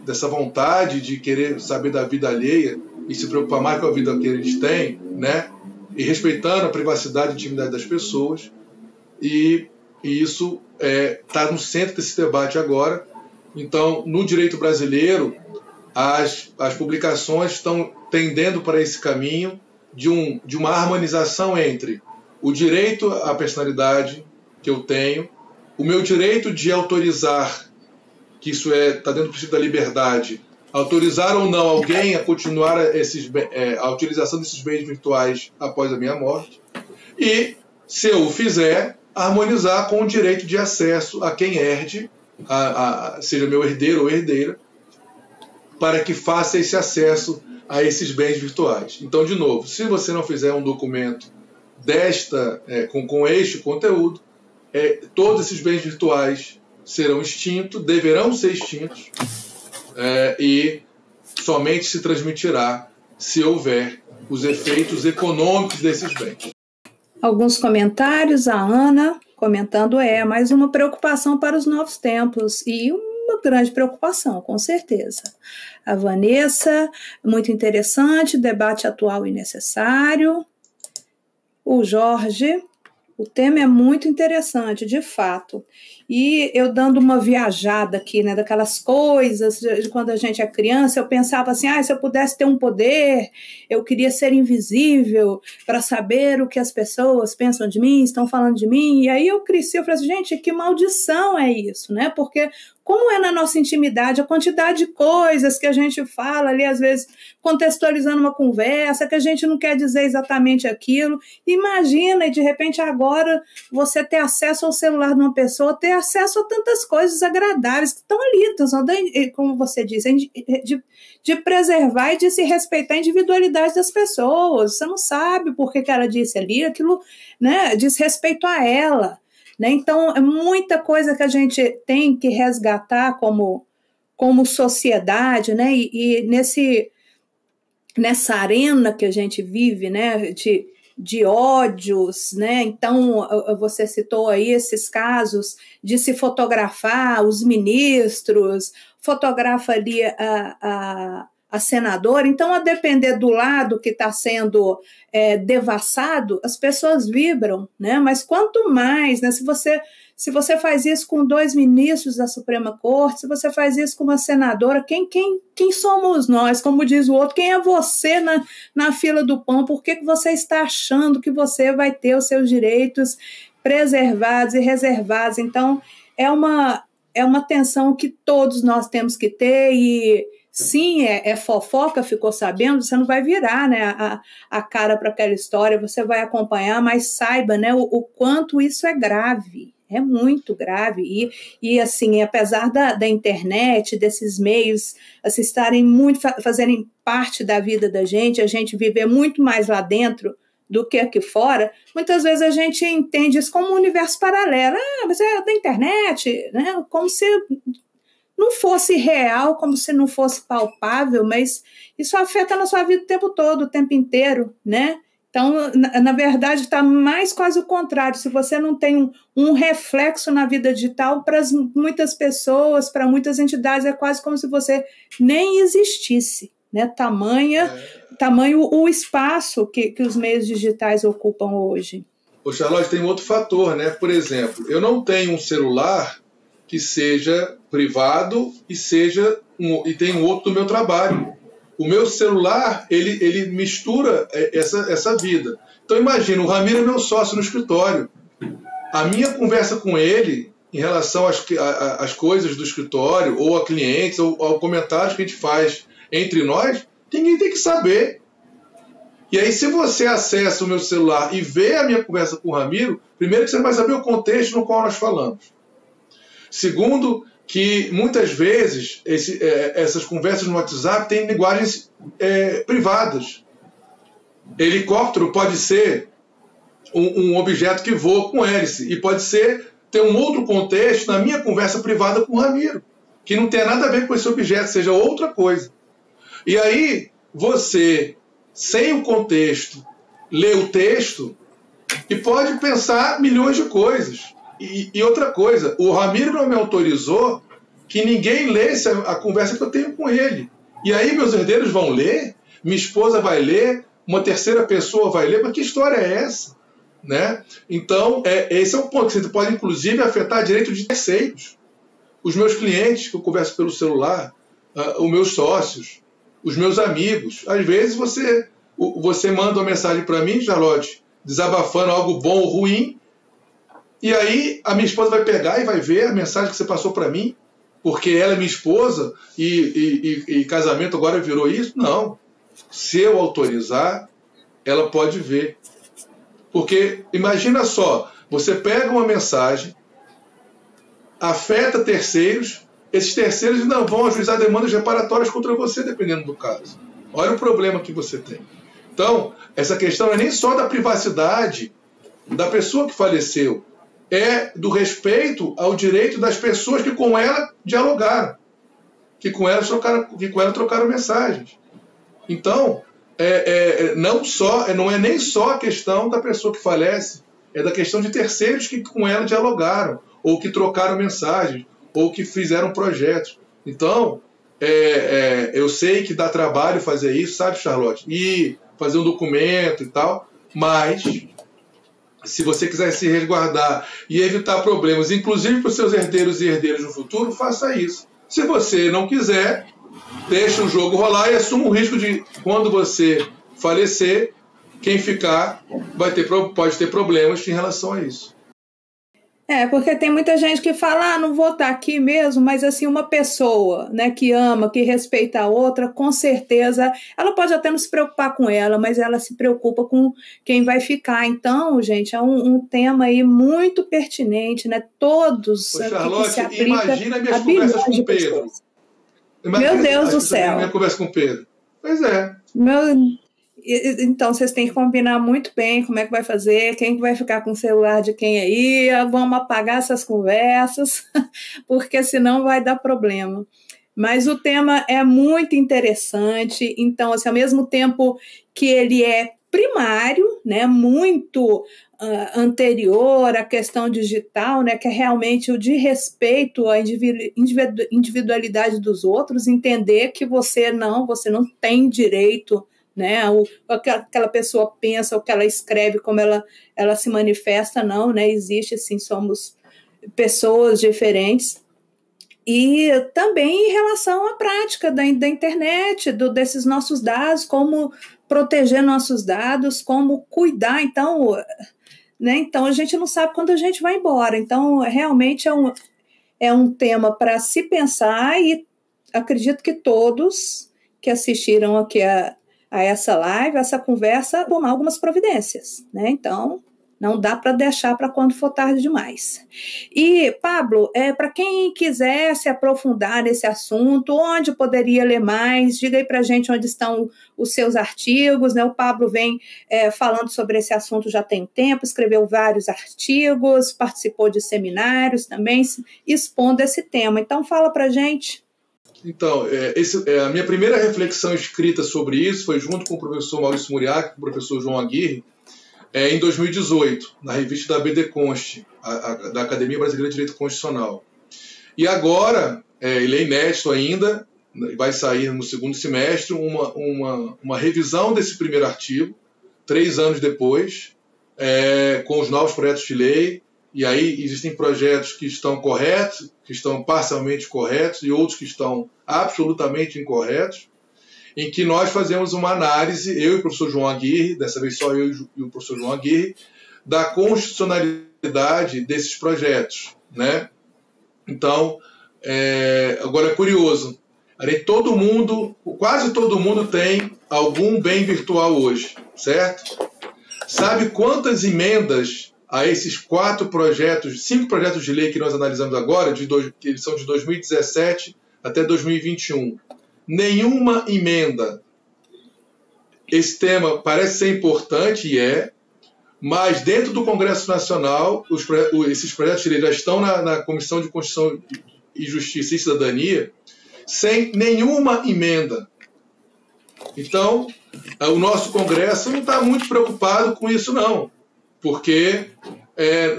dessa vontade de querer saber da vida alheia e se preocupar mais com a vida que gente tem, né? E respeitando a privacidade e intimidade das pessoas. E, e isso está é, tá no centro desse debate agora. Então, no direito brasileiro, as, as publicações estão tendendo para esse caminho de, um, de uma harmonização entre o direito à personalidade que eu tenho, o meu direito de autorizar, que isso é está dentro do princípio da liberdade, autorizar ou não alguém a continuar esses, é, a utilização desses bens virtuais após a minha morte, e se eu o fizer, harmonizar com o direito de acesso a quem herde, a, a, seja meu herdeiro ou herdeira, para que faça esse acesso a esses bens virtuais. Então, de novo, se você não fizer um documento desta é, com, com este conteúdo, é, todos esses bens virtuais serão extintos, deverão ser extintos, é, e somente se transmitirá se houver os efeitos econômicos desses bens. Alguns comentários, a Ana comentando é mais uma preocupação para os novos tempos e uma grande preocupação, com certeza. A Vanessa, muito interessante, debate atual e necessário. O Jorge, o tema é muito interessante, de fato. E eu dando uma viajada aqui, né, daquelas coisas de quando a gente é criança, eu pensava assim: ah, se eu pudesse ter um poder, eu queria ser invisível para saber o que as pessoas pensam de mim, estão falando de mim. E aí eu cresci, eu falei assim: gente, que maldição é isso, né? Porque como é na nossa intimidade, a quantidade de coisas que a gente fala ali, às vezes contextualizando uma conversa, que a gente não quer dizer exatamente aquilo. Imagina, e de repente agora você ter acesso ao celular de uma pessoa, ter acesso a tantas coisas agradáveis que estão ali, como você disse, de, de preservar e de se respeitar a individualidade das pessoas. Você não sabe por que, que ela disse ali, aquilo né, diz respeito a ela. Né? Então, é muita coisa que a gente tem que resgatar como, como sociedade, né? E, e, nesse, nessa arena que a gente vive, né? De, de ódios, né? Então, você citou aí esses casos de se fotografar os ministros, fotografa ali a, a a senadora. Então, a depender do lado que está sendo é, devassado, as pessoas vibram, né? Mas quanto mais, né? Se você se você faz isso com dois ministros da Suprema Corte, se você faz isso com uma senadora, quem quem quem somos nós? Como diz o outro, quem é você na, na fila do pão? Por que, que você está achando que você vai ter os seus direitos preservados e reservados? Então, é uma é uma tensão que todos nós temos que ter e sim, é, é, fofoca, ficou sabendo, você não vai virar né, a, a cara para aquela história, você vai acompanhar, mas saiba né, o, o, quanto isso é grave. é muito grave. E, e assim, apesar da, da internet, desses meios, assim, estarem muito, fazerem parte da vida da gente, a gente viver muito mais lá dentro do que aqui fora, muitas vezes a gente entende isso como um universo paralelo. Ah, mas é da internet, né? Como se não fosse real, como se não fosse palpável, mas isso afeta na sua vida o tempo todo, o tempo inteiro, né? Então, na, na verdade, está mais quase o contrário. Se você não tem um, um reflexo na vida digital, para muitas pessoas, para muitas entidades, é quase como se você nem existisse. Né? Tamanha, é. Tamanho o espaço que, que os meios digitais ocupam hoje. O Charlotte tem um outro fator, né? Por exemplo, eu não tenho um celular que seja privado e seja um, e tem um outro do meu trabalho. O meu celular, ele, ele mistura é, essa, essa vida. Então imagina, o Ramiro é meu sócio no escritório. A minha conversa com ele em relação às, às coisas do escritório, ou a clientes, ou ao comentários que a gente faz entre nós, ninguém tem que saber. E aí, se você acessa o meu celular e vê a minha conversa com o Ramiro, primeiro que você vai saber o contexto no qual nós falamos. Segundo, que muitas vezes esse, é, essas conversas no WhatsApp têm linguagens é, privadas. Helicóptero pode ser um, um, objeto que voa com hélice e pode ser ter um outro contexto na minha conversa privada com o Ramiro, que não tem nada a ver com esse objeto, seja outra coisa. E aí você, sem o contexto, lê o texto e pode pensar milhões de coisas. E, e, outra coisa, o Ramiro não me autorizou que ninguém lesse a, a, conversa que eu tenho com ele. E aí meus herdeiros vão ler, minha esposa vai ler, uma terceira pessoa vai ler, mas que história é essa? Né? Então, é, esse é um ponto que você pode, inclusive, afetar direito de terceiros. Os meus clientes que eu converso pelo celular, uh, os meus sócios, os meus amigos. Às vezes você, você manda uma mensagem para mim, Charlotte, desabafando algo bom ou ruim, e aí a minha esposa vai pegar e vai ver a mensagem que você passou para mim, porque ela é minha esposa e, e, e, e, casamento agora virou isso? Não. Se eu autorizar, ela pode ver. Porque imagina só, você pega uma mensagem, afeta terceiros, esses terceiros não vão ajuizar demandas reparatórias contra você, dependendo do caso. Olha o problema que você tem. Então, essa questão é nem só da privacidade da pessoa que faleceu, é do respeito ao direito das pessoas que com ela dialogaram, que com ela trocaram, que com ela trocaram mensagens. Então, é, é, não só, é, não é nem só a questão da pessoa que falece, é da questão de terceiros que com ela dialogaram, ou que trocaram mensagens, ou que fizeram projetos. Então, é, é, eu sei que dá trabalho fazer isso, sabe, Charlotte? E fazer um documento e tal, mas se você quiser se resguardar e evitar problemas, inclusive para os seus herdeiros e herdeiras no futuro, faça isso. Se você não quiser, deixa o jogo rolar e assuma o risco de, quando você falecer, quem ficar vai ter, pode ter problemas em relação a isso. É, porque tem muita gente que fala, ah, não vou estar aqui mesmo, mas assim, uma pessoa, né, que ama, que respeita a outra, com certeza, ela pode até não se preocupar com ela, mas ela se preocupa com quem vai ficar. Então, gente, é um, um tema aí muito pertinente, né, todos Ô, Charlotte, se aplica imagina minhas conversas com o Pedro. Imagina, Meu Deus do céu. Minha conversa com o Pedro. Pois é. Meu, então, vocês têm que combinar muito bem como é que vai fazer, quem que vai ficar com o celular de quem aí, vamos apagar essas conversas, (laughs) porque senão vai dar problema. Mas o tema é muito interessante, então, assim, ao mesmo tempo que ele é primário, né, muito uh, anterior à questão digital, né, que é realmente o de respeito à individualidade dos outros, entender que você não, você não tem direito né? O, o que aquela pessoa pensa, o que ela escreve, como ela, ela se manifesta, não, né? Existe, assim, somos pessoas diferentes. E também em relação à prática da, da internet, do, desses nossos dados, como proteger nossos dados, como cuidar. Então, né? Então a gente não sabe quando a gente vai embora. Então, realmente é um, é um tema para se pensar e acredito que todos que assistiram aqui a, a essa live, a essa conversa, tomar algumas providências, né? Então, Não dá para deixar para quando for tarde demais. E, Pablo, é, para quem quiser se aprofundar nesse assunto, onde poderia ler mais? Diga aí para gente onde estão os seus artigos. Né? O Pablo vem é, falando sobre esse assunto já tem tempo, escreveu vários artigos, participou de seminários também, expondo esse tema. Então, fala para gente. Então, é, esse, é, a minha primeira reflexão escrita sobre isso foi junto com o professor Maurício Muriac, com o professor João Aguirre, é, em 2018, na revista da BD Const, a, a, da Academia Brasileira de Direito Constitucional. E agora, é, ele é inédito ainda, vai sair no segundo semestre, uma, uma, uma revisão desse primeiro artigo, três anos depois, é, com os novos projetos de lei, e aí existem projetos que estão corretos, que estão parcialmente corretos, e outros que estão absolutamente incorretos em que nós fazemos uma análise, eu e o professor João Aguirre, dessa vez só eu e o professor João Aguirre, da constitucionalidade desses projetos. Né? Então, é, agora é curioso, todo mundo, quase todo mundo tem algum bem virtual hoje, certo? Sabe quantas emendas a esses quatro projetos, cinco projetos de lei que nós analisamos agora, de dois, que eles são de 2017 até 2021, nenhuma emenda. Esse tema parece ser importante e é, mas dentro do Congresso Nacional, os, esses projetos de lei já estão na, na Comissão de Constituição e Justiça e Cidadania sem nenhuma emenda. Então, o nosso Congresso não está muito preocupado com isso, não, porque é,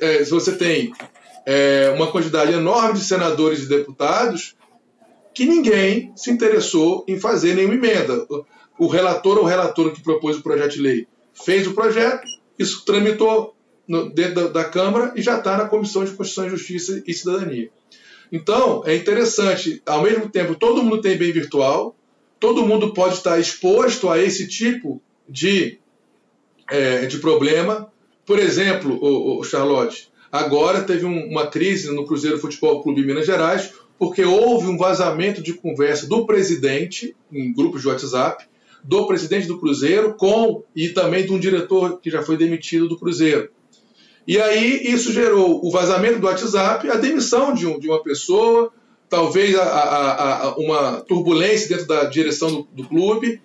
é, se você tem é, uma quantidade enorme de senadores e deputados, que ninguém se interessou em fazer nenhuma emenda. O relator ou relator que propôs o projeto de lei fez o projeto, isso tramitou no, dentro da, da, Câmara e já está na Comissão de Constituição Justiça e Cidadania. Então, é interessante, ao mesmo tempo, todo mundo tem bem virtual, todo mundo pode estar exposto a esse tipo de, é, de problema. Por exemplo, o, o Charlotte, agora teve um, uma crise no Cruzeiro Futebol Clube Minas Gerais, porque houve um vazamento de conversa do presidente, em grupos de WhatsApp, do presidente do Cruzeiro com e também de um diretor que já foi demitido do Cruzeiro. E aí isso gerou o vazamento do WhatsApp, a demissão de, um, de uma pessoa, talvez a, a, a, uma turbulência dentro da direção do, do, clube,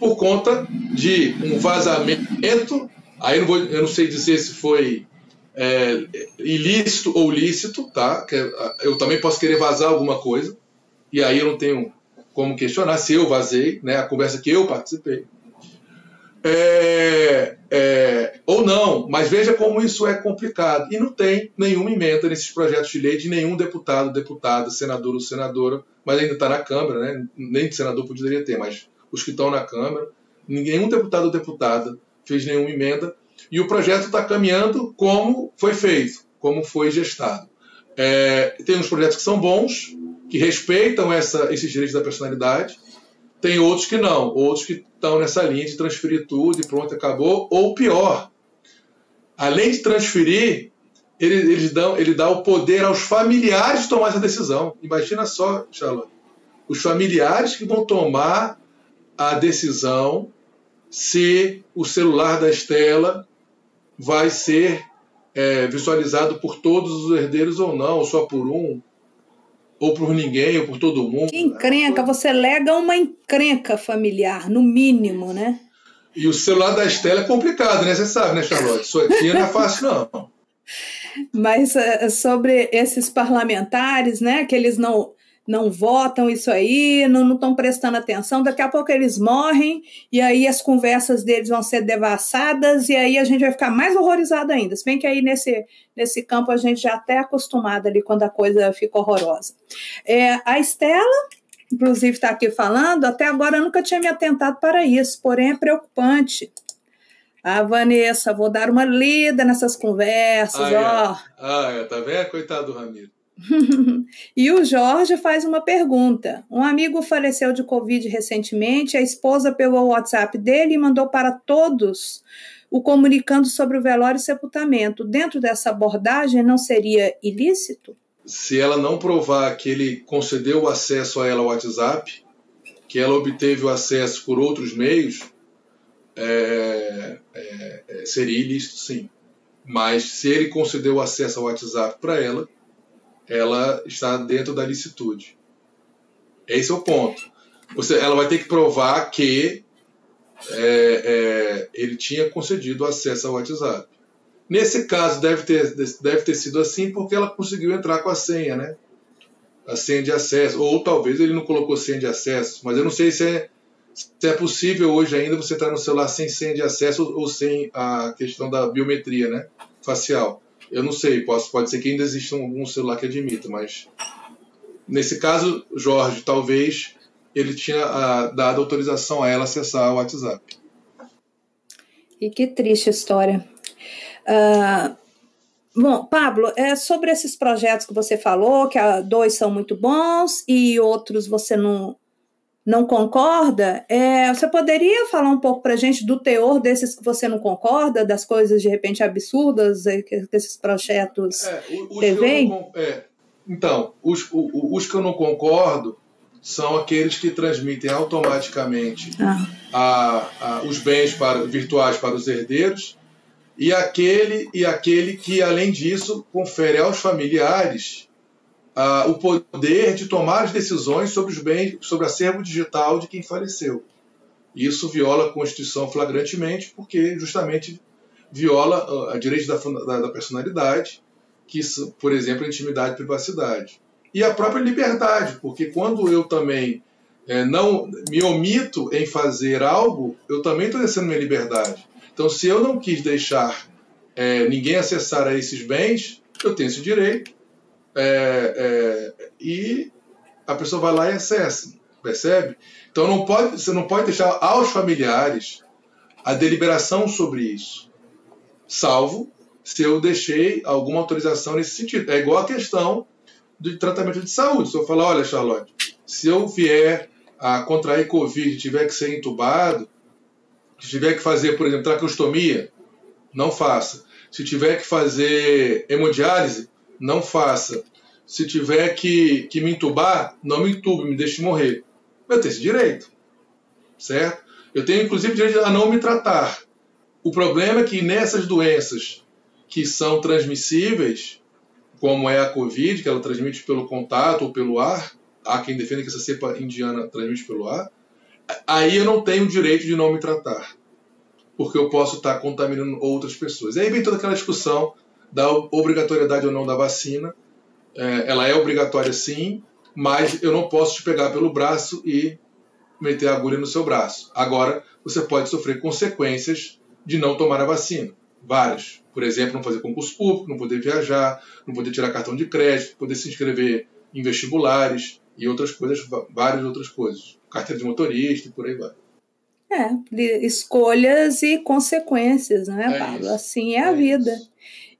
por conta de um vazamento. Aí eu não, vou, eu não sei dizer se foi é, ilícito ou lícito, tá? É, eu também posso querer vazar alguma coisa, e aí eu não tenho como questionar se eu vazei, né? A conversa que eu participei. É, é, ou não, mas veja como isso é complicado. E não tem nenhuma emenda nesses projetos de lei de nenhum deputado, deputada, senador ou senadora, mas ainda está na Câmara, né? nem de senador poderia ter, mas os que estão na Câmara, nenhum deputado ou deputada fez nenhuma emenda. E o projeto está caminhando como foi feito, como foi gestado. É, tem uns projetos que são bons, que respeitam essa, esses direitos da personalidade, tem outros que não, outros que estão nessa linha de transferir tudo e pronto, acabou, ou pior, além de transferir, ele, eles dão, ele dá o poder aos familiares de tomar essa decisão. Imagina só, Charlotte, os familiares que vão tomar a decisão se o celular da Estela vai ser é, visualizado por todos os herdeiros ou não, ou só por um, ou por ninguém, ou por todo mundo. Que encrenca, você lega uma encrenca familiar, no mínimo, né? E o celular da Estela é complicado, né? Você sabe, né, Charlotte? Isso aqui não é fácil, não. (laughs) Mas é, sobre esses parlamentares, né, que eles não não votam isso aí, não estão prestando atenção, daqui a pouco eles morrem, e aí as conversas deles vão ser devassadas, e aí a gente vai ficar mais horrorizado ainda. Se bem que aí nesse, nesse campo a gente já até é acostumado ali quando a coisa fica horrorosa. É, a Estela, inclusive, está aqui falando, até agora eu nunca tinha me atentado para isso, porém é preocupante. Ah, Vanessa, vou dar uma lida nessas conversas, ah, é. ó. Ah, é, tá vendo? Coitado do Ramiro. (laughs) e o Jorge faz uma pergunta. Um amigo faleceu de Covid recentemente, a esposa pegou o WhatsApp dele e mandou para todos o comunicando sobre o velório e sepultamento. Dentro dessa abordagem, não seria ilícito? Se ela não provar que ele concedeu o acesso a ela ao WhatsApp, que ela obteve o acesso por outros meios, é, é, é seria ilícito, sim. Mas se ele concedeu acesso ao WhatsApp para ela, ela está dentro da licitude. Esse é o ponto. Você, ela vai ter que provar que é, é, ele tinha concedido acesso ao WhatsApp. Nesse caso, deve ter, deve ter sido assim porque ela conseguiu entrar com a senha, né? A senha de acesso. Ou talvez ele não colocou senha de acesso, mas eu não sei se é, se é possível hoje ainda você estar no celular sem senha de acesso ou sem a questão da biometria, né? Facial. Eu não sei, pode, pode ser que ainda exista um, um celular que admita, mas nesse caso, Jorge, talvez ele tinha a, ah, dado autorização a ela acessar o WhatsApp. E que triste história. Uh, bom, Pablo, é sobre esses projetos que você falou, que dois são muito bons e outros você não, não concorda, é, você poderia falar um pouco para a gente do teor desses que você não concorda, das coisas de repente absurdas é, desses projetos é, TV? Não, é, então, os, os, os que eu não concordo são aqueles que transmitem automaticamente ah. a, a, os bens para, virtuais para os herdeiros e aquele e aquele que além disso confere aos familiares ah, o poder de tomar as decisões sobre os bens sobre o acervo digital de quem faleceu isso viola a Constituição flagrantemente porque justamente viola a direito da, da, da personalidade que por exemplo a intimidade e privacidade e a própria liberdade, porque quando eu também é, não me omito em fazer algo, eu também estou descendo minha liberdade. Então, se eu não quis deixar é, ninguém acessar a esses bens, eu tenho esse direito é, é e a pessoa vai lá e acessa, percebe? Então, não pode, você não pode deixar aos familiares a deliberação sobre isso, salvo se eu deixei alguma autorização nesse sentido. É igual a questão de tratamento de saúde. Se eu falar, olha, Charlotte, se eu vier a contrair Covid tiver que ser entubado, se tiver que fazer, por exemplo, traqueostomia, não faça. Se tiver que fazer hemodiálise, não faça. Se tiver que, que me entubar, não me entube, me deixe morrer. Eu tenho esse direito, certo? Eu tenho, inclusive, direito a não me tratar. O problema é que nessas doenças que são transmissíveis, como é a Covid, que ela transmite pelo contato ou pelo ar, há quem defenda que essa cepa indiana transmite pelo ar, aí eu não tenho o direito de não me tratar, porque eu posso estar contaminando outras pessoas. Aí vem toda aquela discussão da obrigatoriedade ou não da vacina. É, ela é obrigatória sim, mas eu não posso te pegar pelo braço e meter a agulha no seu braço. Agora, você pode sofrer consequências de não tomar a vacina. Várias. Por exemplo, não fazer concurso público, não poder viajar, não poder tirar cartão de crédito, poder se inscrever em vestibulares e outras coisas, várias outras coisas. Carteira de motorista e por aí vai. É, escolhas e consequências, né, é Pablo? Assim é, é a vida. Isso.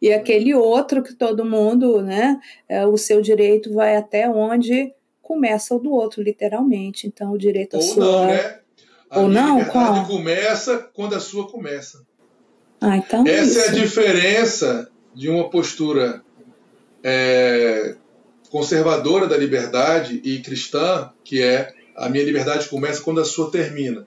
E aquele outro que todo mundo, né, é, o seu direito vai até onde começa o do outro, literalmente. Então, o direito Ou a sua. Não, né? A Ou não, qual? começa quando a sua começa. Ah, então é Essa é, a diferença de uma postura é, conservadora da liberdade e cristã, que é a minha liberdade começa quando a sua termina.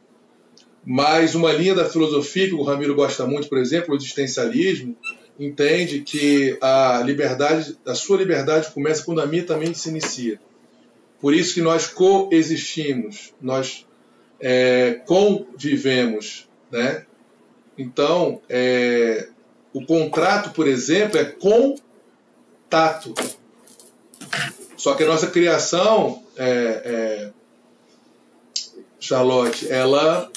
Mas uma linha da filosofia que o Ramiro gosta muito, por exemplo, o existencialismo, entende que a liberdade, a sua liberdade começa quando a minha também se inicia. Por isso que nós coexistimos, nós é, convivemos, né? Então, é, o contrato, por exemplo, é contato. Só que a nossa criação, é, é, Charlotte, ela,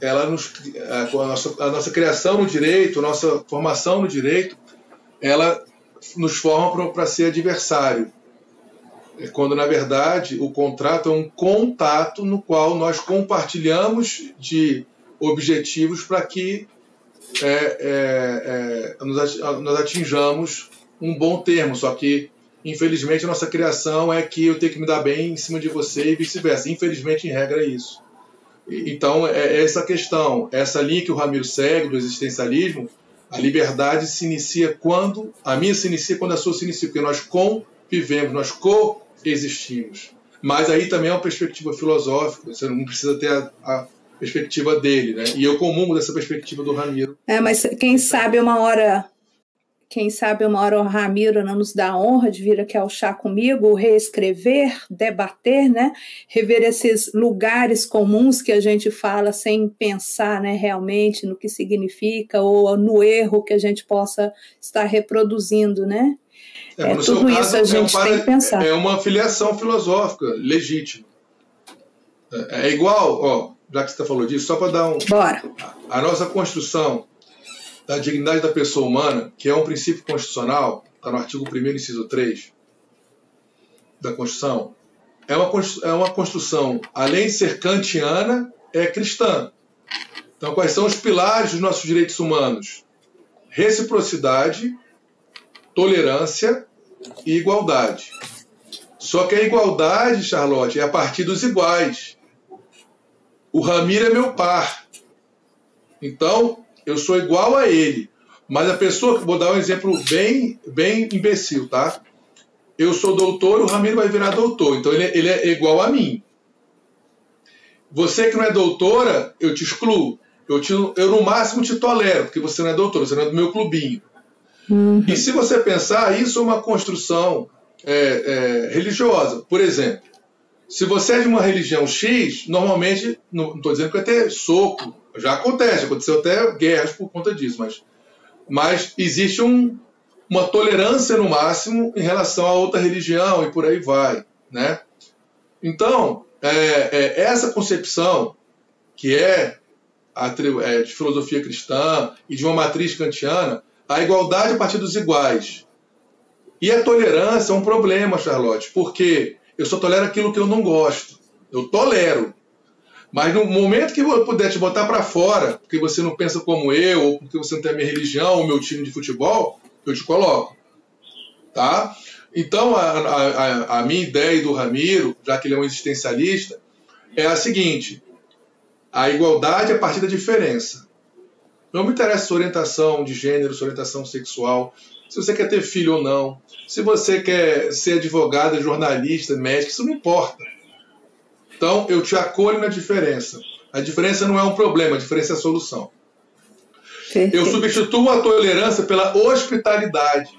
ela nos, a, nossa, a nossa criação no direito, a nossa formação no direito, ela nos forma para ser adversário. É quando, na verdade, o contrato é um contato no qual nós compartilhamos de objetivos para que é, é, é, nós atinjamos um bom termo. Só que, infelizmente, a nossa criação é que eu tenho que me dar bem em cima de você e vice-versa. Infelizmente, em regra, é isso. Então, é, é essa questão, essa linha que o Ramiro segue do existencialismo, a liberdade se inicia quando, a minha se inicia quando a sua se inicia, porque nós convivemos, nós coexistimos. Mas aí também é uma perspectiva filosófica, você não precisa ter a, a perspectiva dele, né? E eu comungo dessa perspectiva do Ramiro. É, mas quem sabe uma hora quem sabe uma hora o Ramiro não nos dá a honra de vir aqui ao chá comigo, reescrever, debater, né? Rever esses lugares comuns que a gente fala sem pensar, né, realmente no que significa ou no erro que a gente possa estar reproduzindo, né? É, é tudo isso a gente é um tem que pensar. É uma filiação filosófica legítima. É, é igual, ó, já que você falou disso, só para dar um. Bora. A nossa construção da dignidade da pessoa humana, que é um princípio constitucional, está no artigo 1, inciso 3 da Constituição, é uma, é uma construção, além de ser kantiana, é cristã. Então, quais são os pilares dos nossos direitos humanos? Reciprocidade, tolerância e igualdade. Só que a igualdade, Charlotte, é a partir dos iguais. O Ramiro é meu par. Então, eu sou igual a ele. Mas a pessoa, vou dar um exemplo bem, bem imbecil, tá? Eu sou doutor, o Ramiro vai virar doutor. Então ele, é, ele é igual a mim. Você que não é doutora, eu te excluo. Eu, te, eu no máximo te tolero, porque você não é doutora, você não é do meu clubinho. Uhum. E se você pensar, isso é uma construção é, é, religiosa. Por exemplo, se você é de uma religião X, normalmente, não estou dizendo que vai ter soco, já acontece, aconteceu até guerras por conta disso, mas, mas existe um, uma tolerância no máximo em relação a outra religião e por aí vai, né? Então, é, é, essa concepção que é, a, é de filosofia cristã e de uma matriz kantiana, a igualdade a partir dos iguais. E a tolerância é um problema, Charlotte, porque eu só tolero aquilo que eu não gosto. Eu tolero, mas no momento que eu puder te botar para fora, porque você não pensa como eu, ou porque você não tem a minha religião, ou meu time de futebol, eu te coloco. Tá? Então, a, a, a minha ideia do Ramiro, já que ele é um existencialista, é a seguinte: a igualdade a partir da diferença. Não me interessa sua orientação de gênero, sua orientação sexual, se você quer ter filho ou não, se você quer ser advogada, jornalista, médico, isso não importa. Então, eu te acolho na diferença. A diferença não é um problema, a diferença é a solução. Eu substituo a tolerância pela hospitalidade.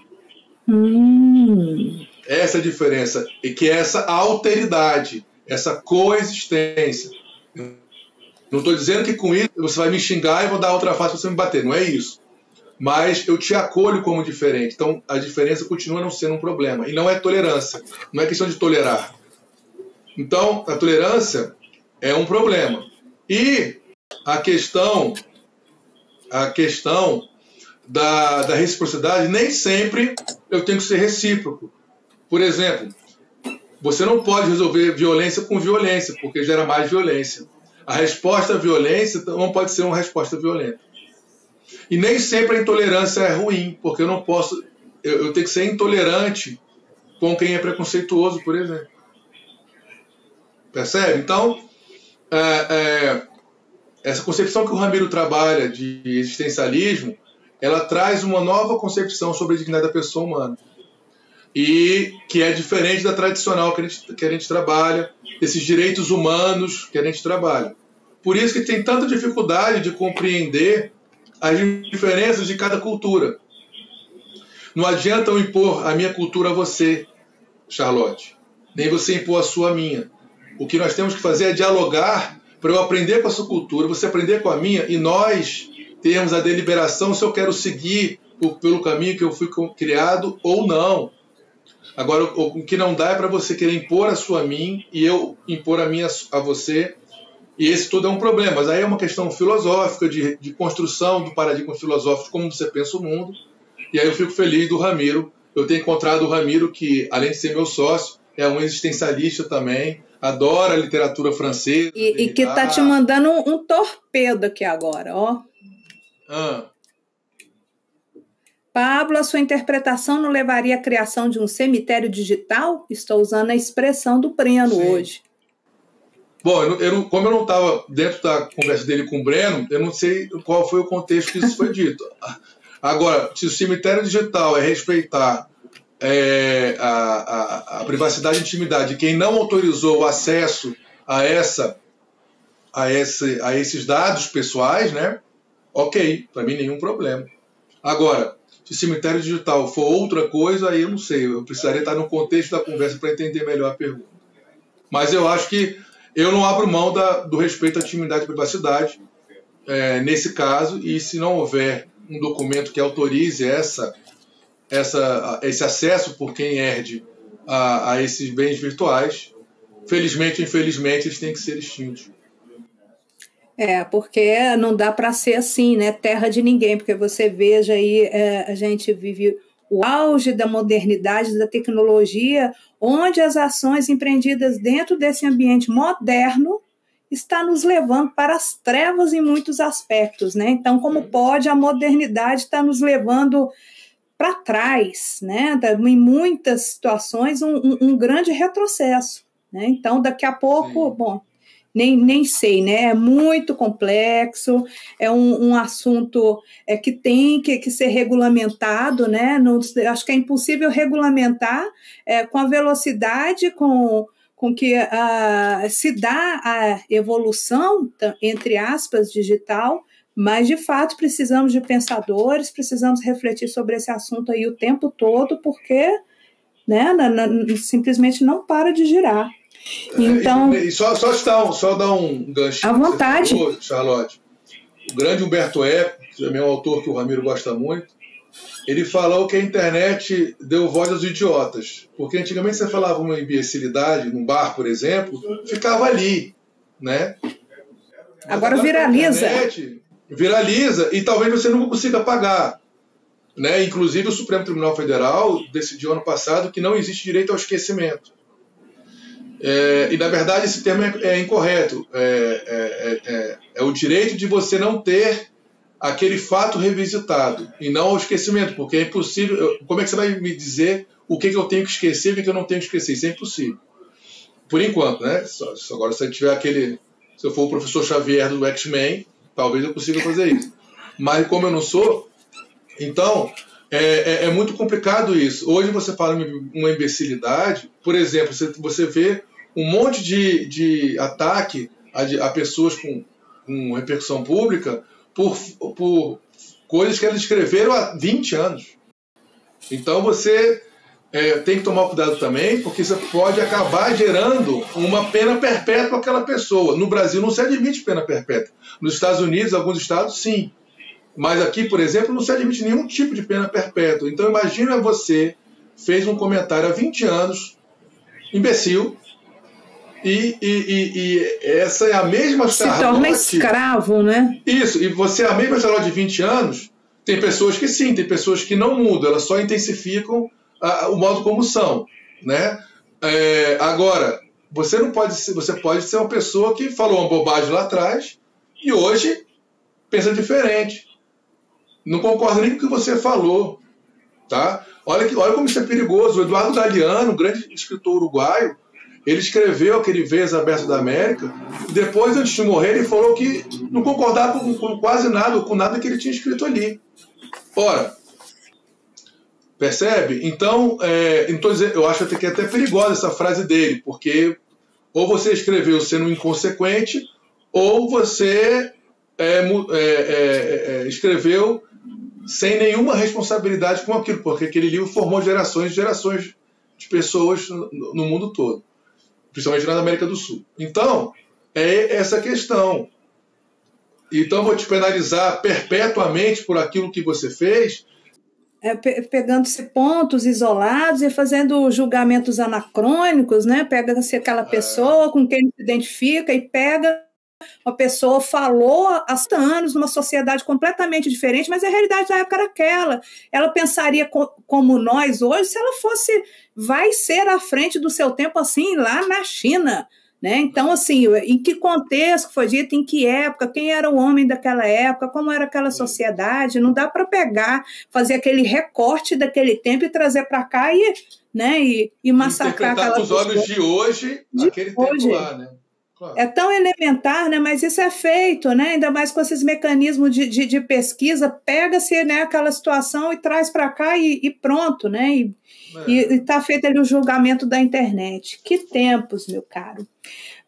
Hum. Essa é a diferença. E que é essa alteridade, essa coexistência. Não estou dizendo que com isso você vai me xingar e vou dar outra face para você me bater. Não é isso. Mas eu te acolho como diferente. Então a diferença continua não sendo um problema. E não é tolerância. Não é questão de tolerar. Então, a tolerância é um problema. E a questão, a questão da, da reciprocidade, nem sempre eu tenho que ser recíproco. Por exemplo, você não pode resolver violência com violência, porque gera mais violência. A resposta à violência não pode ser uma resposta violenta. E nem sempre a intolerância é ruim, porque eu não posso. Eu, eu tenho que ser intolerante com quem é preconceituoso, por exemplo. Percebe? Então, é, é, essa concepção que o Ramiro trabalha de existencialismo, ela traz uma nova concepção sobre a dignidade da pessoa humana. E que é diferente da tradicional que a gente, que a gente trabalha, desses direitos humanos que a gente trabalha. Por isso que tem tanta dificuldade de compreender as diferenças de cada cultura. Não adianta eu impor a minha cultura a você, Charlotte, nem você impor a sua a minha. O que nós temos que fazer é dialogar para eu aprender com a sua cultura, você aprender com a minha e nós termos a deliberação se eu quero seguir pelo caminho que eu fui criado ou não. Agora, o que não dá é para você querer impor a sua a mim e eu impor a minha a você. E esse tudo é um problema. Mas aí é uma questão filosófica, de, de construção do paradigma filosófico, como você pensa o mundo. E aí eu fico feliz do Ramiro. Eu tenho encontrado o Ramiro, que além de ser meu sócio, é um existencialista também, adora literatura francesa. E, e que tá te mandando um, um, torpedo aqui agora, ó. Ah. Pablo, a sua interpretação não levaria à criação de um cemitério digital? Estou usando a expressão do Breno Sim. hoje. Bom, eu, eu, como eu não estava dentro da conversa dele com o Breno, eu não sei qual foi o contexto que isso foi dito. (laughs) Agora, se o cemitério digital é respeitar é, a, a, a, privacidade e intimidade de quem não autorizou o acesso a essa a, esse, a esses dados pessoais, né? Ok, para mim nenhum problema. Agora, Se cemitério digital for outra coisa, aí eu não sei. Eu precisaria estar no contexto da conversa para entender melhor a pergunta. Mas eu acho que eu não abro mão da, do respeito à intimidade e privacidade é, nesse caso, e se não houver um documento que autorize essa, essa, esse acesso por quem herde a, a esses bens virtuais, felizmente ou infelizmente, eles têm que ser extintos. É, porque não dá para ser assim, né? Terra de ninguém, porque você veja aí, é, a gente vive o auge da modernidade, da tecnologia, onde as ações empreendidas dentro desse ambiente moderno está nos levando para as trevas em muitos aspectos, né? Então, como pode a modernidade estar nos levando para trás, né? Em muitas situações, um, um, um grande retrocesso, né? Então, daqui a pouco, Sim. bom, nem, nem sei, né? É muito complexo, é um, um assunto é, que tem que, que ser regulamentado, né? Não, acho que é impossível regulamentar é, com a velocidade, com com que uh, se dá a evolução, entre aspas, digital, mas de fato precisamos de pensadores, precisamos refletir sobre esse assunto aí o tempo todo, porque né, simplesmente não para de girar. É, então, e, e só, só, dar, só dar um gancho. À vontade. Falou, Charlotte. O grande Humberto Eco, que também é um autor que o Ramiro gosta muito, ele falou que a internet deu voz aos idiotas. Porque antigamente você falava uma imbecilidade num bar, por exemplo, ficava ali, né? agora viraliza. Internet, viraliza e talvez você nunca consiga pagar. Né? Inclusive o Supremo Tribunal Federal decidiu ano passado que não existe direito ao esquecimento. É, e na verdade esse termo é, é incorreto. É, é, é, é o direito de você não ter aquele fato revisitado e não ao esquecimento, porque é impossível. Como é que você vai me dizer o que, que eu tenho que esquecer e o que, que eu não tenho que esquecer? Isso é impossível. Por enquanto, né? Agora, se eu tiver aquele. Se eu for o professor Xavier do X-Men, talvez eu consiga fazer isso. Mas como eu não sou, então é, é, é, muito complicado isso. Hoje você fala uma imbecilidade, por exemplo, você, você vê um monte de, de ataque a, a pessoas com, com repercussão pública por, por coisas que elas escreveram há 20 anos. Então você é, tem que tomar cuidado também, porque isso pode acabar gerando uma pena perpétua aquela pessoa. No Brasil não se admite pena perpétua. Nos Estados Unidos, alguns estados, sim. Mas aqui, por exemplo, não se admite nenhum tipo de pena perpétua. Então imagina você fez um comentário há 20 anos, imbecil, e, e, e, e, essa é a mesma Charlotte. Se torna escravo, né? Isso, e você é a mesma Charlotte de 20 anos. Tem pessoas que sim, tem pessoas que não mudam, elas só intensificam a, o modo como são, né? É, agora, você não pode ser, você pode ser uma pessoa que falou uma bobagem lá atrás e hoje pensa diferente. Não concorda nem com o que você falou, tá? Olha, que, olha como isso é perigoso. O Eduardo Galeano, grande escritor uruguaio, ele escreveu aquele Veias Abertas da América, e depois, antes de morrer, ele falou que não concordava com, com quase nada, com nada que ele tinha escrito ali. Ora, percebe? Então, é, então eu acho que é até perigosa essa frase dele, porque ou você escreveu sendo inconsequente, ou você é, é, é, é, escreveu sem nenhuma responsabilidade com aquilo, porque aquele livro formou gerações e gerações de pessoas no, no mundo todo principalmente na América do Sul. Então, é essa questão. Então, vou te penalizar perpetuamente por aquilo que você fez. É, pegando-se pontos isolados e fazendo julgamentos anacrônicos, né? Pega-se aquela é. pessoa com quem se identifica e pega uma pessoa falou há anos numa sociedade completamente diferente, mas a realidade da época era aquela. Ela pensaria co como nós hoje se ela fosse, vai ser à frente do seu tempo assim lá na China. Né? Então, assim, em que contexto foi dito, em que época, quem era o homem daquela época, como era aquela sociedade, não dá para pegar, fazer aquele recorte daquele tempo e trazer para cá e, né, e, e massacrar aquela com os olhos de hoje, de aquele hoje. tempo lá, né? É tão elementar, né? Mas isso é feito, né? Ainda mais com esses mecanismos de, de, de pesquisa, pega-se né, aquela situação e traz para cá e, e, pronto, né? E é. está feito ali o julgamento da internet. Que tempos, meu caro.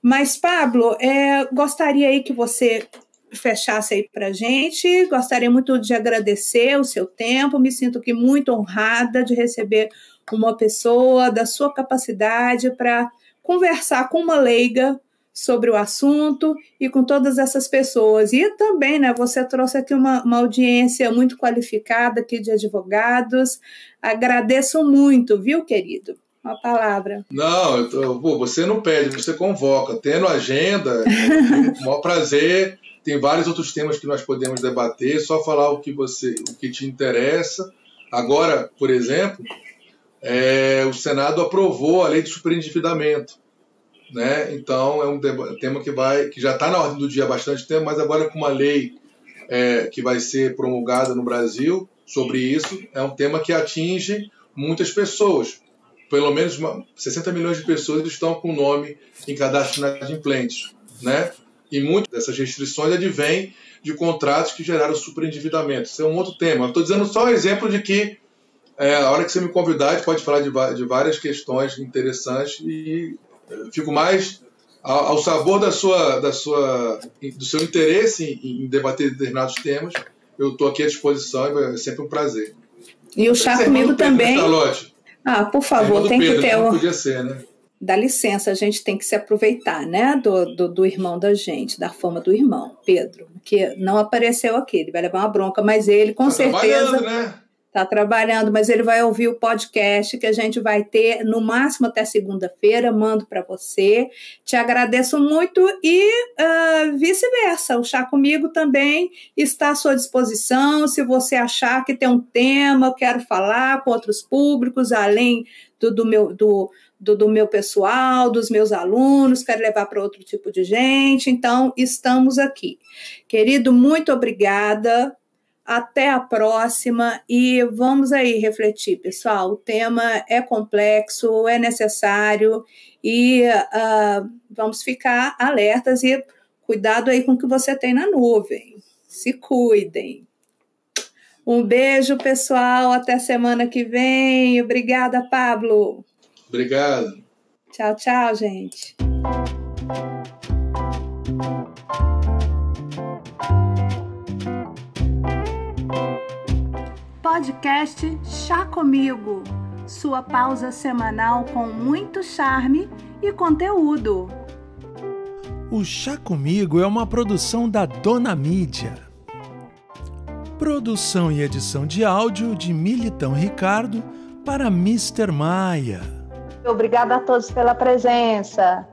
Mas, Pablo, é, gostaria aí que você fechasse aí para gente. Gostaria muito de agradecer o seu tempo. Me sinto aqui muito honrada de receber uma pessoa da sua capacidade para conversar com uma leiga sobre o assunto e com todas essas pessoas. E também, né, você trouxe aqui uma, uma audiência muito qualificada aqui de advogados. Agradeço muito, viu, querido? Uma palavra. Não, tô, você não pede, você convoca. Tendo agenda, (laughs) é um maior prazer. Tem vários outros temas que nós podemos debater, só falar o que você, o que te interessa. Agora, por exemplo, é, o Senado aprovou a lei de superendividamento né? Então é um tema que vai, que já está na ordem do dia há bastante tempo, mas agora com uma lei é, que vai ser promulgada no Brasil sobre isso, é um tema que atinge muitas pessoas. Pelo menos uma, 60 milhões de pessoas estão com o nome em cadastro inadimplentes, né? E muitas dessas restrições advêm de contratos que geraram superendividamento. Isso é um outro tema. Estou dizendo só um exemplo de que é, a hora que você me convidar, a gente pode falar de, de várias questões interessantes e fico mais ao, sabor da sua, da sua, do seu interesse em, debater determinados temas. Eu estou aqui à disposição e é sempre um prazer. E o chá comigo também. Charlotte. Ah, por favor, tem Pedro, que ter. Não podia ser, né? Dá licença, a gente tem que se aproveitar, né, do, do, do, irmão da gente, da fama do irmão, Pedro, que não apareceu aqui, ele vai levar uma bronca, mas ele com tá certeza. Né? Está trabalhando, mas ele vai ouvir o podcast que a gente vai ter no máximo até segunda-feira. Mando para você. Te agradeço muito e uh, vice-versa. O Chá Comigo também está à sua disposição. Se você achar que tem um tema, eu quero falar com outros públicos, além do, do meu. Do, do, do, meu pessoal, dos meus alunos, quero levar para outro tipo de gente, então estamos aqui. Querido, muito obrigada até a próxima e vamos aí refletir, pessoal. O tema é complexo, é necessário e uh, vamos ficar alertas e cuidado aí com o que você tem na nuvem. Se cuidem. Um beijo, pessoal. Até semana que vem. Obrigada, Pablo. Obrigado. Tchau, tchau, gente. Podcast Chá Comigo, sua pausa semanal com muito charme e conteúdo. O Chá Comigo é uma produção da Dona Mídia. Produção e edição de áudio de Militão Ricardo para Mr. Maia. Obrigada a todos pela presença.